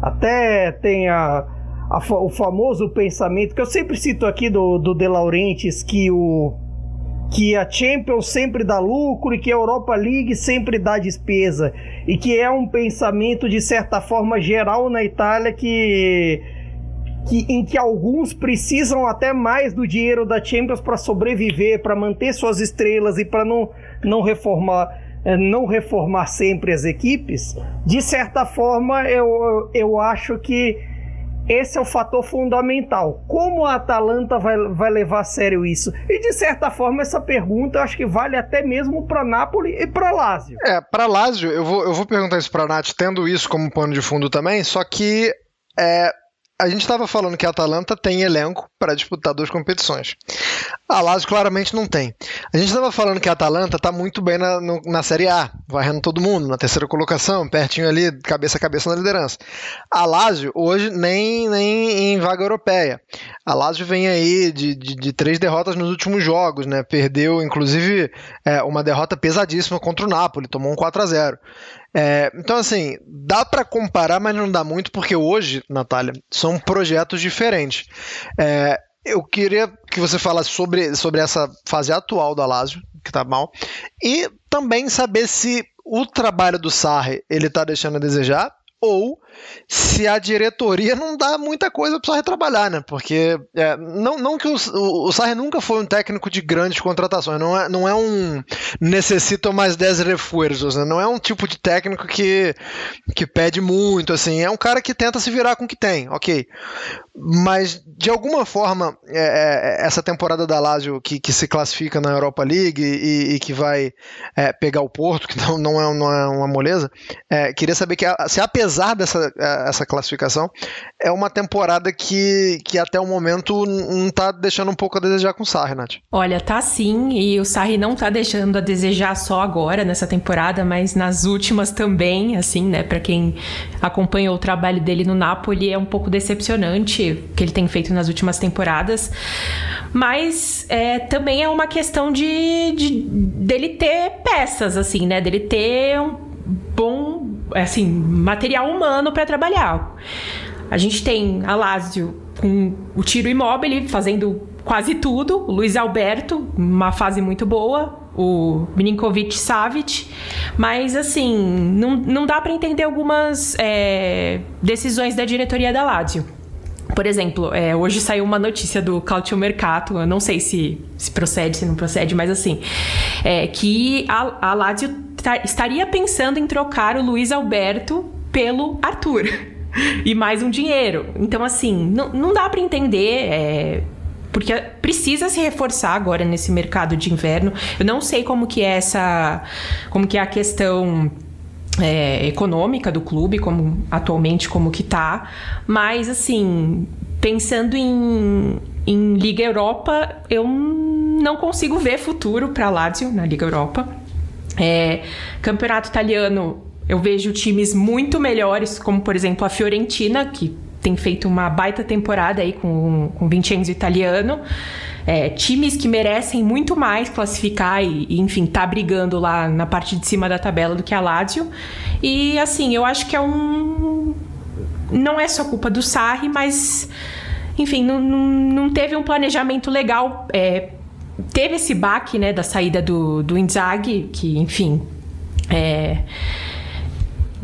Até tem a, a o famoso pensamento que eu sempre cito aqui do, do De Laurentiis que o que a Champions sempre dá lucro e que a Europa League sempre dá despesa e que é um pensamento de certa forma geral na Itália que, que em que alguns precisam até mais do dinheiro da Champions para sobreviver, para manter suas estrelas e para não, não reformar eh, não reformar sempre as equipes. De certa forma, eu, eu acho que esse é o fator fundamental. Como a Atalanta vai, vai levar a sério isso? E de certa forma, essa pergunta eu acho que vale até mesmo para Napoli e para Lazio. É, para Lazio, eu vou, eu vou perguntar isso para Nath, tendo isso como pano de fundo também, só que é, a gente estava falando que a Atalanta tem elenco para disputar duas competições. A Lazio claramente não tem. A gente estava falando que a Atalanta está muito bem na, no, na Série A, varrendo todo mundo, na terceira colocação, pertinho ali, cabeça a cabeça na liderança. A Lazio hoje nem, nem em vaga europeia. A Lazio vem aí de, de, de três derrotas nos últimos jogos, né? Perdeu, inclusive, é, uma derrota pesadíssima contra o Napoli, tomou um 4 a 0 é, então, assim, dá para comparar, mas não dá muito, porque hoje, Natália, são projetos diferentes. É, eu queria que você falasse sobre, sobre essa fase atual da Lazio, que tá mal, e também saber se o trabalho do Sarri ele tá deixando a desejar ou se a diretoria não dá muita coisa para o Sarri trabalhar, né? Porque é, não, não que o, o, o Sarri nunca foi um técnico de grandes contratações, não é, não é um necessita mais 10 reforços, né? Não é um tipo de técnico que, que pede muito, assim, é um cara que tenta se virar com o que tem, ok. Mas de alguma forma, é, é, essa temporada da Lazio que, que se classifica na Europa League e, e que vai é, pegar o Porto, que não, não, é, não é uma moleza, é, queria saber que se apesar dessa essa classificação, é uma temporada que, que até o momento não tá deixando um pouco a desejar com o Sarri, Nath. Olha, tá sim, e o Sarri não tá deixando a desejar só agora nessa temporada, mas nas últimas também, assim, né? Para quem acompanhou o trabalho dele no Napoli, é um pouco decepcionante o que ele tem feito nas últimas temporadas. Mas é, também é uma questão de, de dele ter peças, assim, né? Dele ter um bom assim, material humano para trabalhar. A gente tem a Lazio com o tiro imóvel fazendo quase tudo, o Luiz Alberto, uma fase muito boa, o Milinkovic Savic, mas assim, não, não dá para entender algumas é, decisões da diretoria da Lazio. Por exemplo, é, hoje saiu uma notícia do Cautio Mercato, eu não sei se, se procede, se não procede, mas assim, é, que a, a Lazio estaria pensando em trocar o Luiz Alberto pelo Arthur. e mais um dinheiro. Então, assim, não, não dá para entender. É, porque precisa se reforçar agora nesse mercado de inverno. Eu não sei como que é essa, como que é a questão é, econômica do clube, como atualmente como que tá, mas assim pensando em, em Liga Europa, eu não consigo ver futuro para Lazio na Liga Europa. É, campeonato italiano, eu vejo times muito melhores, como por exemplo a Fiorentina, que tem feito uma baita temporada aí com, com o Vincenzo italiano. É, times que merecem muito mais classificar e, enfim, tá brigando lá na parte de cima da tabela do que a Lazio. E assim, eu acho que é um. Não é só culpa do Sarri, mas. Enfim, não, não, não teve um planejamento legal é, teve esse baque, né, da saída do, do Inzaghi, que, enfim, é,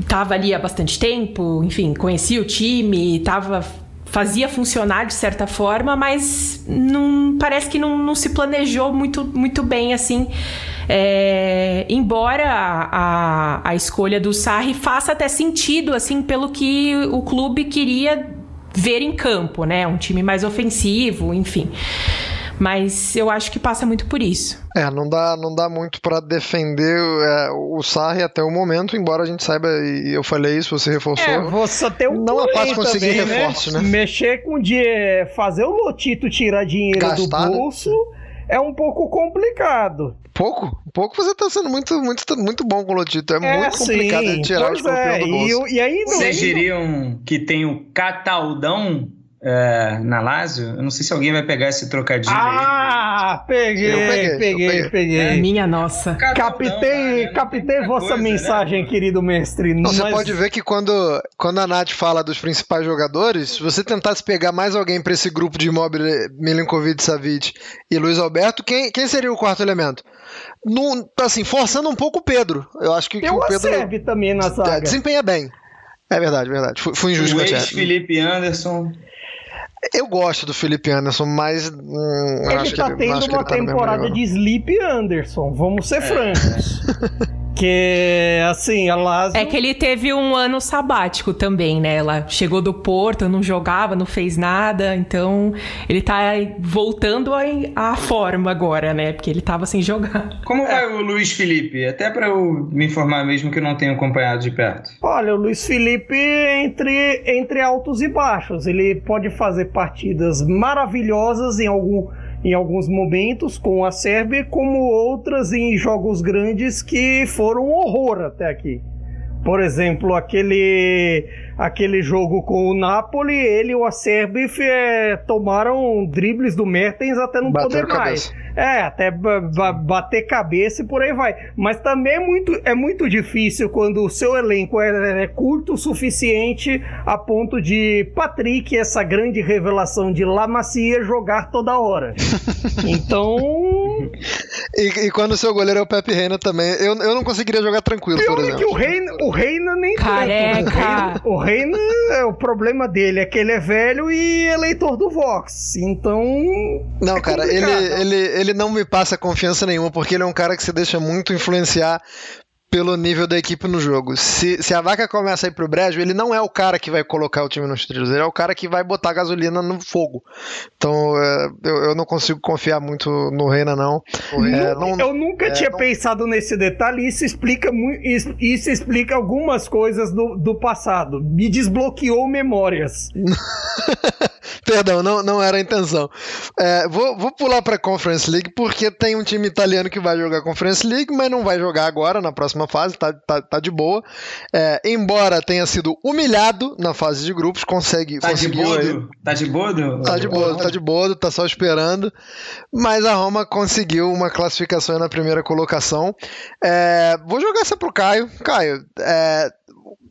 tava ali há bastante tempo, enfim, conhecia o time, tava fazia funcionar de certa forma, mas não parece que não, não se planejou muito, muito bem assim. É, embora a, a, a, escolha do Sarri faça até sentido assim pelo que o clube queria ver em campo, né? Um time mais ofensivo, enfim. Mas eu acho que passa muito por isso. É, não dá, não dá muito para defender é, o Sarri até o momento, embora a gente saiba, e eu falei isso, você reforçou. É, você tem um Não é fácil conseguir também, né? reforços, né? né? Mexer com de fazer o Lotito tirar dinheiro Gastar, do bolso né? é um pouco complicado. Pouco? Pouco você tá sendo muito, muito, muito bom com o Lotito. É, é muito complicado sim, tirar o escorpião é. do bolso. E, e aí, Vocês diriam que tem o Cataldão é, na Lazio. Eu não sei se alguém vai pegar esse trocadilho ah, aí. Peguei, peguei, peguei, peguei, É minha nossa. captei, captei vossa coisa, né? mensagem, né? querido mestre. Não, Você pode ver que quando, quando a Nath fala dos principais jogadores, se você tentasse pegar mais alguém para esse grupo de Immobile, Milinkovic, Savic e Luiz Alberto, quem, quem seria o quarto elemento? No, assim, forçando um pouco o Pedro. Eu acho que, que o Pedro serve também na zaga. desempenha bem. É verdade, verdade. Fui, fui injusto o com o Felipe Anderson. Eu gosto do Felipe Anderson, mas. Hum, ele tá tendo uma tá temporada de Sleep Anderson, vamos ser é. francos. [LAUGHS] Que, assim, a Lazio... É que ele teve um ano sabático também, né? Ela chegou do Porto, não jogava, não fez nada, então ele tá voltando à forma agora, né? Porque ele tava sem jogar. Como vai o Luiz Felipe? Até para eu me informar mesmo que eu não tenho acompanhado de perto. Olha, o Luiz Felipe entre, entre altos e baixos. Ele pode fazer partidas maravilhosas em algum em alguns momentos com a Sérvia, como outras em jogos grandes que foram um horror até aqui. Por exemplo, aquele aquele jogo com o Napoli, ele e o Acerbi é, tomaram dribles do Mertens até não poder mais. É, até bater cabeça e por aí vai. Mas também é muito, é muito difícil quando o seu elenco é, é curto o suficiente a ponto de Patrick, essa grande revelação de La Macia, jogar toda hora. [LAUGHS] então. E, e, quando o seu goleiro é o Pepe Reina também, eu, eu não conseguiria jogar tranquilo, Pior por exemplo. É que o Reina, o Reina nem Careca. Tanto. O Reina, o Reina, o problema dele é que ele é velho e eleitor do Vox. Então. Não, é cara, ele, ele, ele não me passa confiança nenhuma, porque ele é um cara que se deixa muito influenciar pelo nível da equipe no jogo. Se, se a vaca começa a ir pro brejo, ele não é o cara que vai colocar o time nos trilhos, ele é o cara que vai botar gasolina no fogo. Então é, eu, eu, não consigo confiar muito no Reina, não. É, não eu nunca é, tinha não... pensado nesse detalhe, isso explica, isso, isso explica algumas coisas do, do passado. Me desbloqueou memórias. [LAUGHS] Perdão, não, não era a intenção. É, vou, vou pular para Conference League porque tem um time italiano que vai jogar Conference League, mas não vai jogar agora na próxima fase, tá, tá, tá de boa. É, embora tenha sido humilhado na fase de grupos, consegue. Tá de bodo? Tá de bodo? Tá de bodo, tá de bodo, tá só esperando. Mas a Roma conseguiu uma classificação na primeira colocação. É, vou jogar essa pro Caio. Caio, é,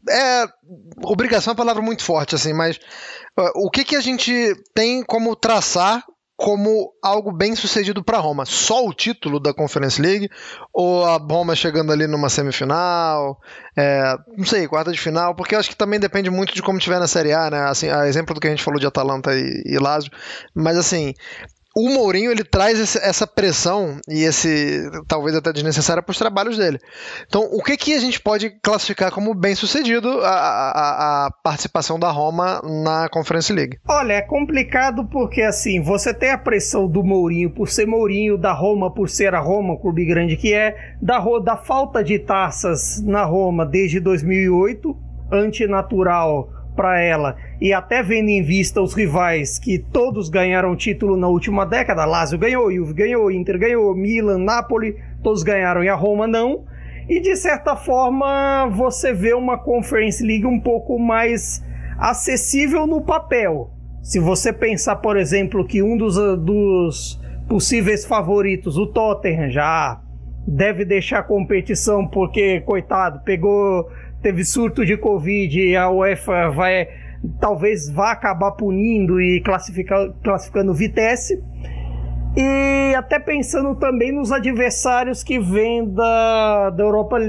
é obrigação é uma palavra muito forte assim, mas o que, que a gente tem como traçar como algo bem sucedido para Roma? Só o título da Conference League? Ou a Roma chegando ali numa semifinal? É, não sei, quarta de final? Porque acho que também depende muito de como tiver na Série A, né? Assim, a exemplo do que a gente falou de Atalanta e, e Lazio. Mas assim, o Mourinho ele traz essa pressão e esse talvez até desnecessária para os trabalhos dele. Então, o que, que a gente pode classificar como bem sucedido a, a, a, participação da Roma na Conference League? Olha, é complicado porque assim você tem a pressão do Mourinho por ser Mourinho, da Roma por ser a Roma, o clube grande que é, da, da falta de taças na Roma desde 2008, antinatural para ela e até vendo em vista os rivais que todos ganharam título na última década, Lazio ganhou, Juve ganhou, Inter ganhou, Milan, Napoli, todos ganharam e a Roma não. E de certa forma você vê uma Conference League um pouco mais acessível no papel. Se você pensar, por exemplo, que um dos, dos possíveis favoritos, o Tottenham, já deve deixar a competição porque, coitado, pegou teve surto de Covid a UEFA vai talvez vá acabar punindo e classificando Vitesse. E até pensando também nos adversários que vêm da, da, Europa,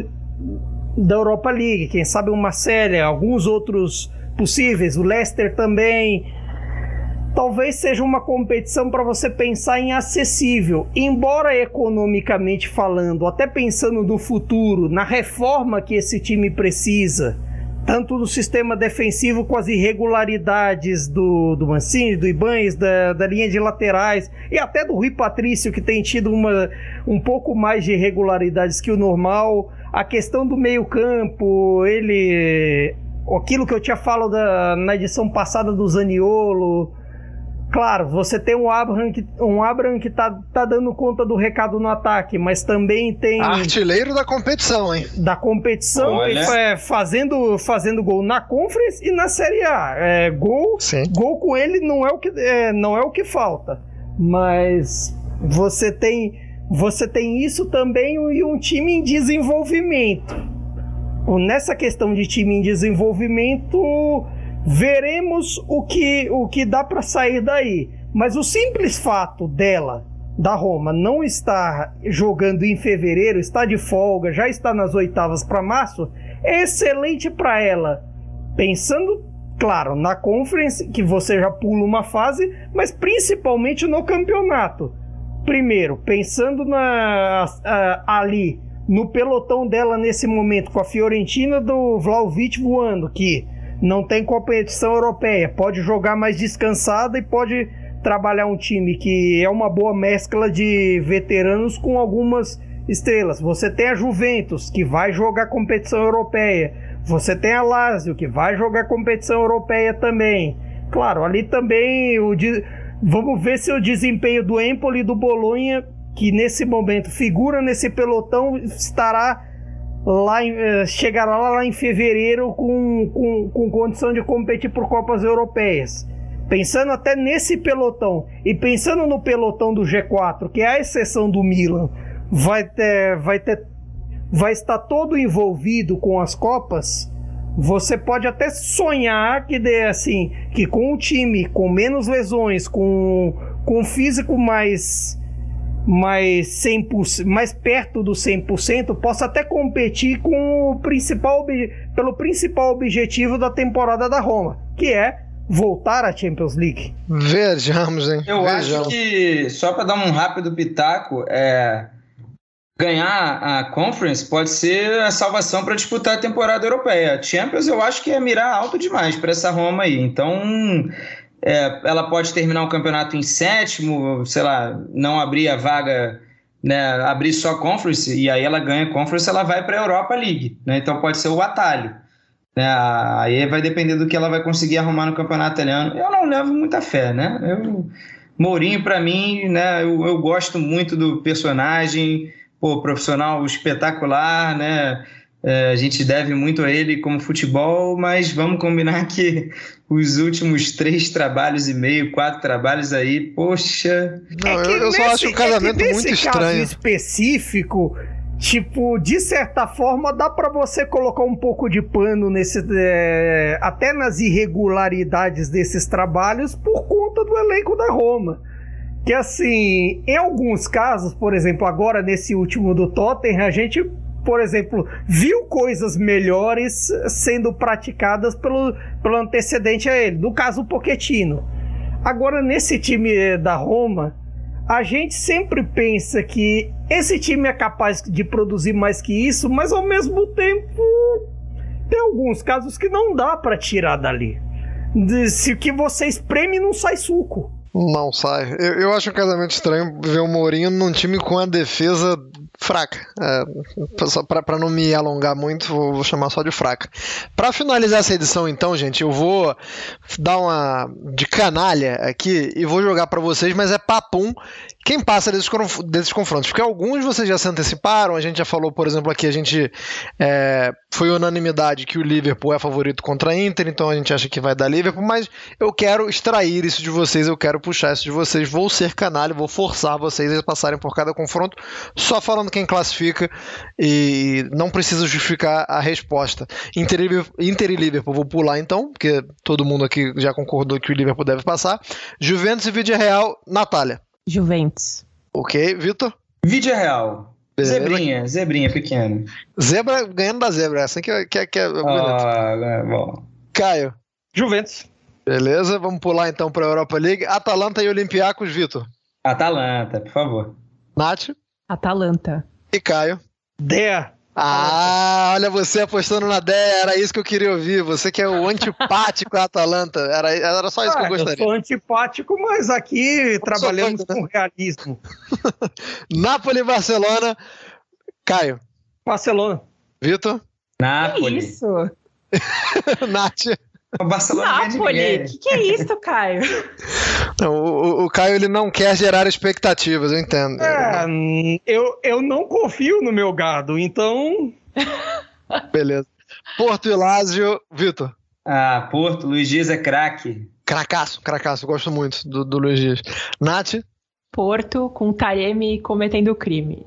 da Europa League, quem sabe uma série, alguns outros possíveis, o Leicester também, talvez seja uma competição para você pensar em acessível, embora economicamente falando, até pensando no futuro, na reforma que esse time precisa, tanto do sistema defensivo com as irregularidades do, do Mancini, do Ibanez, da, da linha de laterais e até do Rui Patrício, que tem tido uma, um pouco mais de irregularidades que o normal. A questão do meio-campo, ele. Aquilo que eu tinha falado da, na edição passada do Zaniolo Claro, você tem um Abraham que, um Abraham que tá, tá dando conta do recado no ataque, mas também tem. Artilheiro da competição, hein? Da competição, é, fazendo, fazendo gol na Conference e na Série A. É, gol, Sim. gol com ele não é, o que, é, não é o que falta. Mas você tem, você tem isso também e um time em desenvolvimento. Nessa questão de time em desenvolvimento Veremos o que, o que dá para sair daí. Mas o simples fato dela, da Roma, não estar jogando em fevereiro, está de folga, já está nas oitavas para março, é excelente para ela. Pensando, claro, na Conference, que você já pula uma fase, mas principalmente no campeonato. Primeiro, pensando na, ali no pelotão dela nesse momento, com a Fiorentina do Vlaovic voando, que não tem competição europeia, pode jogar mais descansada e pode trabalhar um time que é uma boa mescla de veteranos com algumas estrelas. Você tem a Juventus, que vai jogar competição europeia. Você tem a Lazio, que vai jogar competição europeia também. Claro, ali também o de... vamos ver se o desempenho do Empoli e do Bolonha, que nesse momento figura nesse pelotão, estará lá em, eh, chegará lá em fevereiro com, com, com condição de competir por Copas Europeias. Pensando até nesse pelotão e pensando no pelotão do G4, que é a exceção do Milan, vai ter, vai ter, vai estar todo envolvido com as Copas. Você pode até sonhar que dê assim, que com o time com menos lesões, com com físico mais mais 100%, mais perto do 100%, possa até competir com o principal pelo principal objetivo da temporada da Roma, que é voltar à Champions League. Vejamos, hein? Eu Vejamos. acho que só para dar um rápido pitaco, é ganhar a Conference pode ser a salvação para disputar a temporada europeia. Champions eu acho que é mirar alto demais para essa Roma aí. Então, é, ela pode terminar o campeonato em sétimo, sei lá, não abrir a vaga, né, abrir só Conference, e aí ela ganha Conference, ela vai para a Europa League. Né, então pode ser o atalho. Né, aí vai depender do que ela vai conseguir arrumar no campeonato italiano. Eu não levo muita fé, né? Eu, Mourinho, para mim, né, eu, eu gosto muito do personagem, pô, profissional espetacular, né? É, a gente deve muito a ele como futebol, mas vamos combinar que os últimos três trabalhos e meio, quatro trabalhos aí, poxa. Não, é eu, eu só acho o casamento é muito estranho. específico, tipo, de certa forma, dá para você colocar um pouco de pano nesse. É, até nas irregularidades desses trabalhos por conta do elenco da Roma. Que assim, em alguns casos, por exemplo, agora nesse último do Tottenham, a gente por exemplo, viu coisas melhores sendo praticadas pelo, pelo antecedente a ele, no caso o Pochettino. Agora, nesse time da Roma, a gente sempre pensa que esse time é capaz de produzir mais que isso, mas ao mesmo tempo tem alguns casos que não dá para tirar dali. Se o que você espreme não sai suco. Não sai. Eu, eu acho um casamento estranho ver o Mourinho num time com a defesa fraca. É, para não me alongar muito, vou, vou, chamar só de fraca. Para finalizar essa edição, então, gente, eu vou dar uma de canalha aqui e vou jogar para vocês, mas é papum quem passa desses, desses confrontos? Porque alguns vocês já se anteciparam, a gente já falou, por exemplo, aqui, a gente é, foi unanimidade que o Liverpool é favorito contra a Inter, então a gente acha que vai dar Liverpool, mas eu quero extrair isso de vocês, eu quero puxar isso de vocês, vou ser canalha, vou forçar vocês a passarem por cada confronto, só falando quem classifica e não precisa justificar a resposta. Inter e, Inter e Liverpool, vou pular então, porque todo mundo aqui já concordou que o Liverpool deve passar. Juventus e Vídeo Real, Natália. Juventus. Ok, Vitor? Vídeo real. Beleza. Zebrinha, zebrinha pequena. Zebra ganhando da zebra, essa que é, que é, que é ah, é bom. Caio. Juventus. Beleza, vamos pular então para a Europa League. Atalanta e Olympiacos, Vitor. Atalanta, por favor. Nath. Atalanta. E Caio. Dea. Ah, olha você apostando na Dea, era isso que eu queria ouvir. Você que é o antipático da [LAUGHS] Atalanta. Era, era só isso ah, que eu gostaria. Eu sou antipático, mas aqui trabalhamos com realismo. [LAUGHS] Napoli e Barcelona. Caio. Barcelona. Vitor? Napoli. Que isso? [LAUGHS] Nath. O Barcelona Napoli, o que, que, é isso, Caio? [LAUGHS] Não, o, o, Caio ele não quer gerar expectativas, eu entendo. É, eu, eu não confio no meu gado, então. [LAUGHS] Beleza. Porto e Lázio, Vitor. Ah, Porto, Luiz Dias é craque. Cracaço, cracaço, gosto muito do, do Luiz Dias. Nath? Porto com Taremi cometendo crime.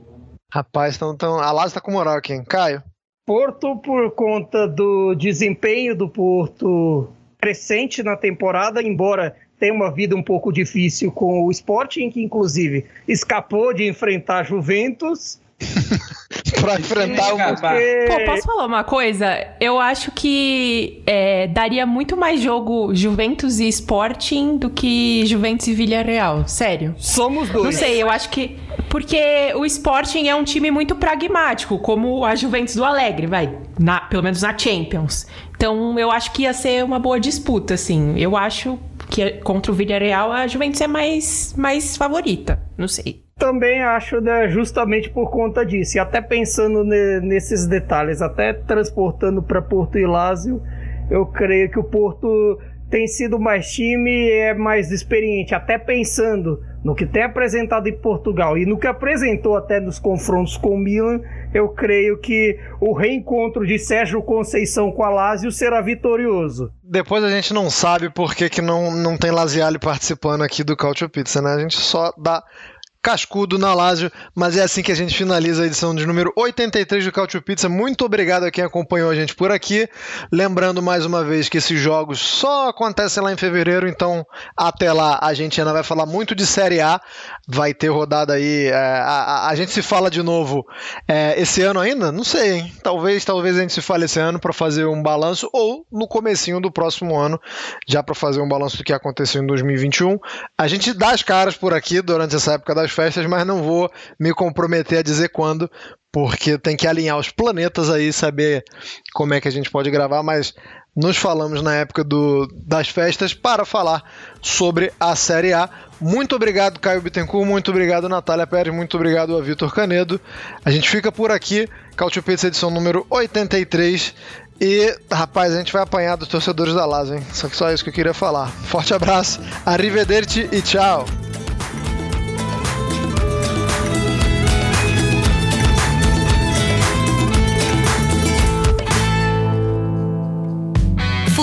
Rapaz, então, então a Lázio tá com moral aqui, hein? Caio? Porto, por conta do desempenho do Porto crescente na temporada, embora tenha uma vida um pouco difícil com o Sporting, que inclusive escapou de enfrentar Juventus. [LAUGHS] para enfrentar o porque... Pô, posso falar uma coisa? Eu acho que é, daria muito mais jogo Juventus e Sporting do que Juventus e Villarreal. Sério. Somos dois. Não sei, eu acho que Porque o Sporting é um time muito pragmático, como a Juventus do Alegre, vai, na, pelo menos na Champions. Então eu acho que ia ser uma boa disputa, assim. Eu acho que contra o Villarreal a Juventus é mais, mais favorita, não sei. Também acho, né, justamente por conta disso, e até pensando ne, nesses detalhes, até transportando para Porto e Lázio, eu creio que o Porto tem sido mais time e é mais experiente, até pensando no que tem apresentado em Portugal e no que apresentou até nos confrontos com o Milan, eu creio que o reencontro de Sérgio Conceição com a Lazio será vitorioso. Depois a gente não sabe por que, que não, não tem Laziale participando aqui do Cautio Pizza, né? A gente só dá cascudo na Lazio, mas é assim que a gente finaliza a edição de número 83 do Cautio Pizza. Muito obrigado a quem acompanhou a gente por aqui. Lembrando mais uma vez que esses jogos só acontecem lá em fevereiro, então até lá a gente ainda vai falar muito de Série A. Vai ter rodada aí. É, a, a, gente se fala de novo é, esse ano ainda? Não sei, hein? Talvez, talvez a gente se fale esse ano para fazer um balanço ou no comecinho do próximo ano, já para fazer um balanço do que aconteceu em 2021. A gente dá as caras por aqui durante essa época das festas, mas não vou me comprometer a dizer quando, porque tem que alinhar os planetas aí, saber como é que a gente pode gravar, mas nos falamos na época do, das festas para falar sobre a Série A. Muito obrigado, Caio Bittencourt, muito obrigado, Natália Pérez, muito obrigado a Vitor Canedo. A gente fica por aqui, Cautio Pizza edição número 83. E, rapaz, a gente vai apanhar dos torcedores da Lazio, hein? Só que só isso que eu queria falar. Forte abraço, arrivederci e tchau!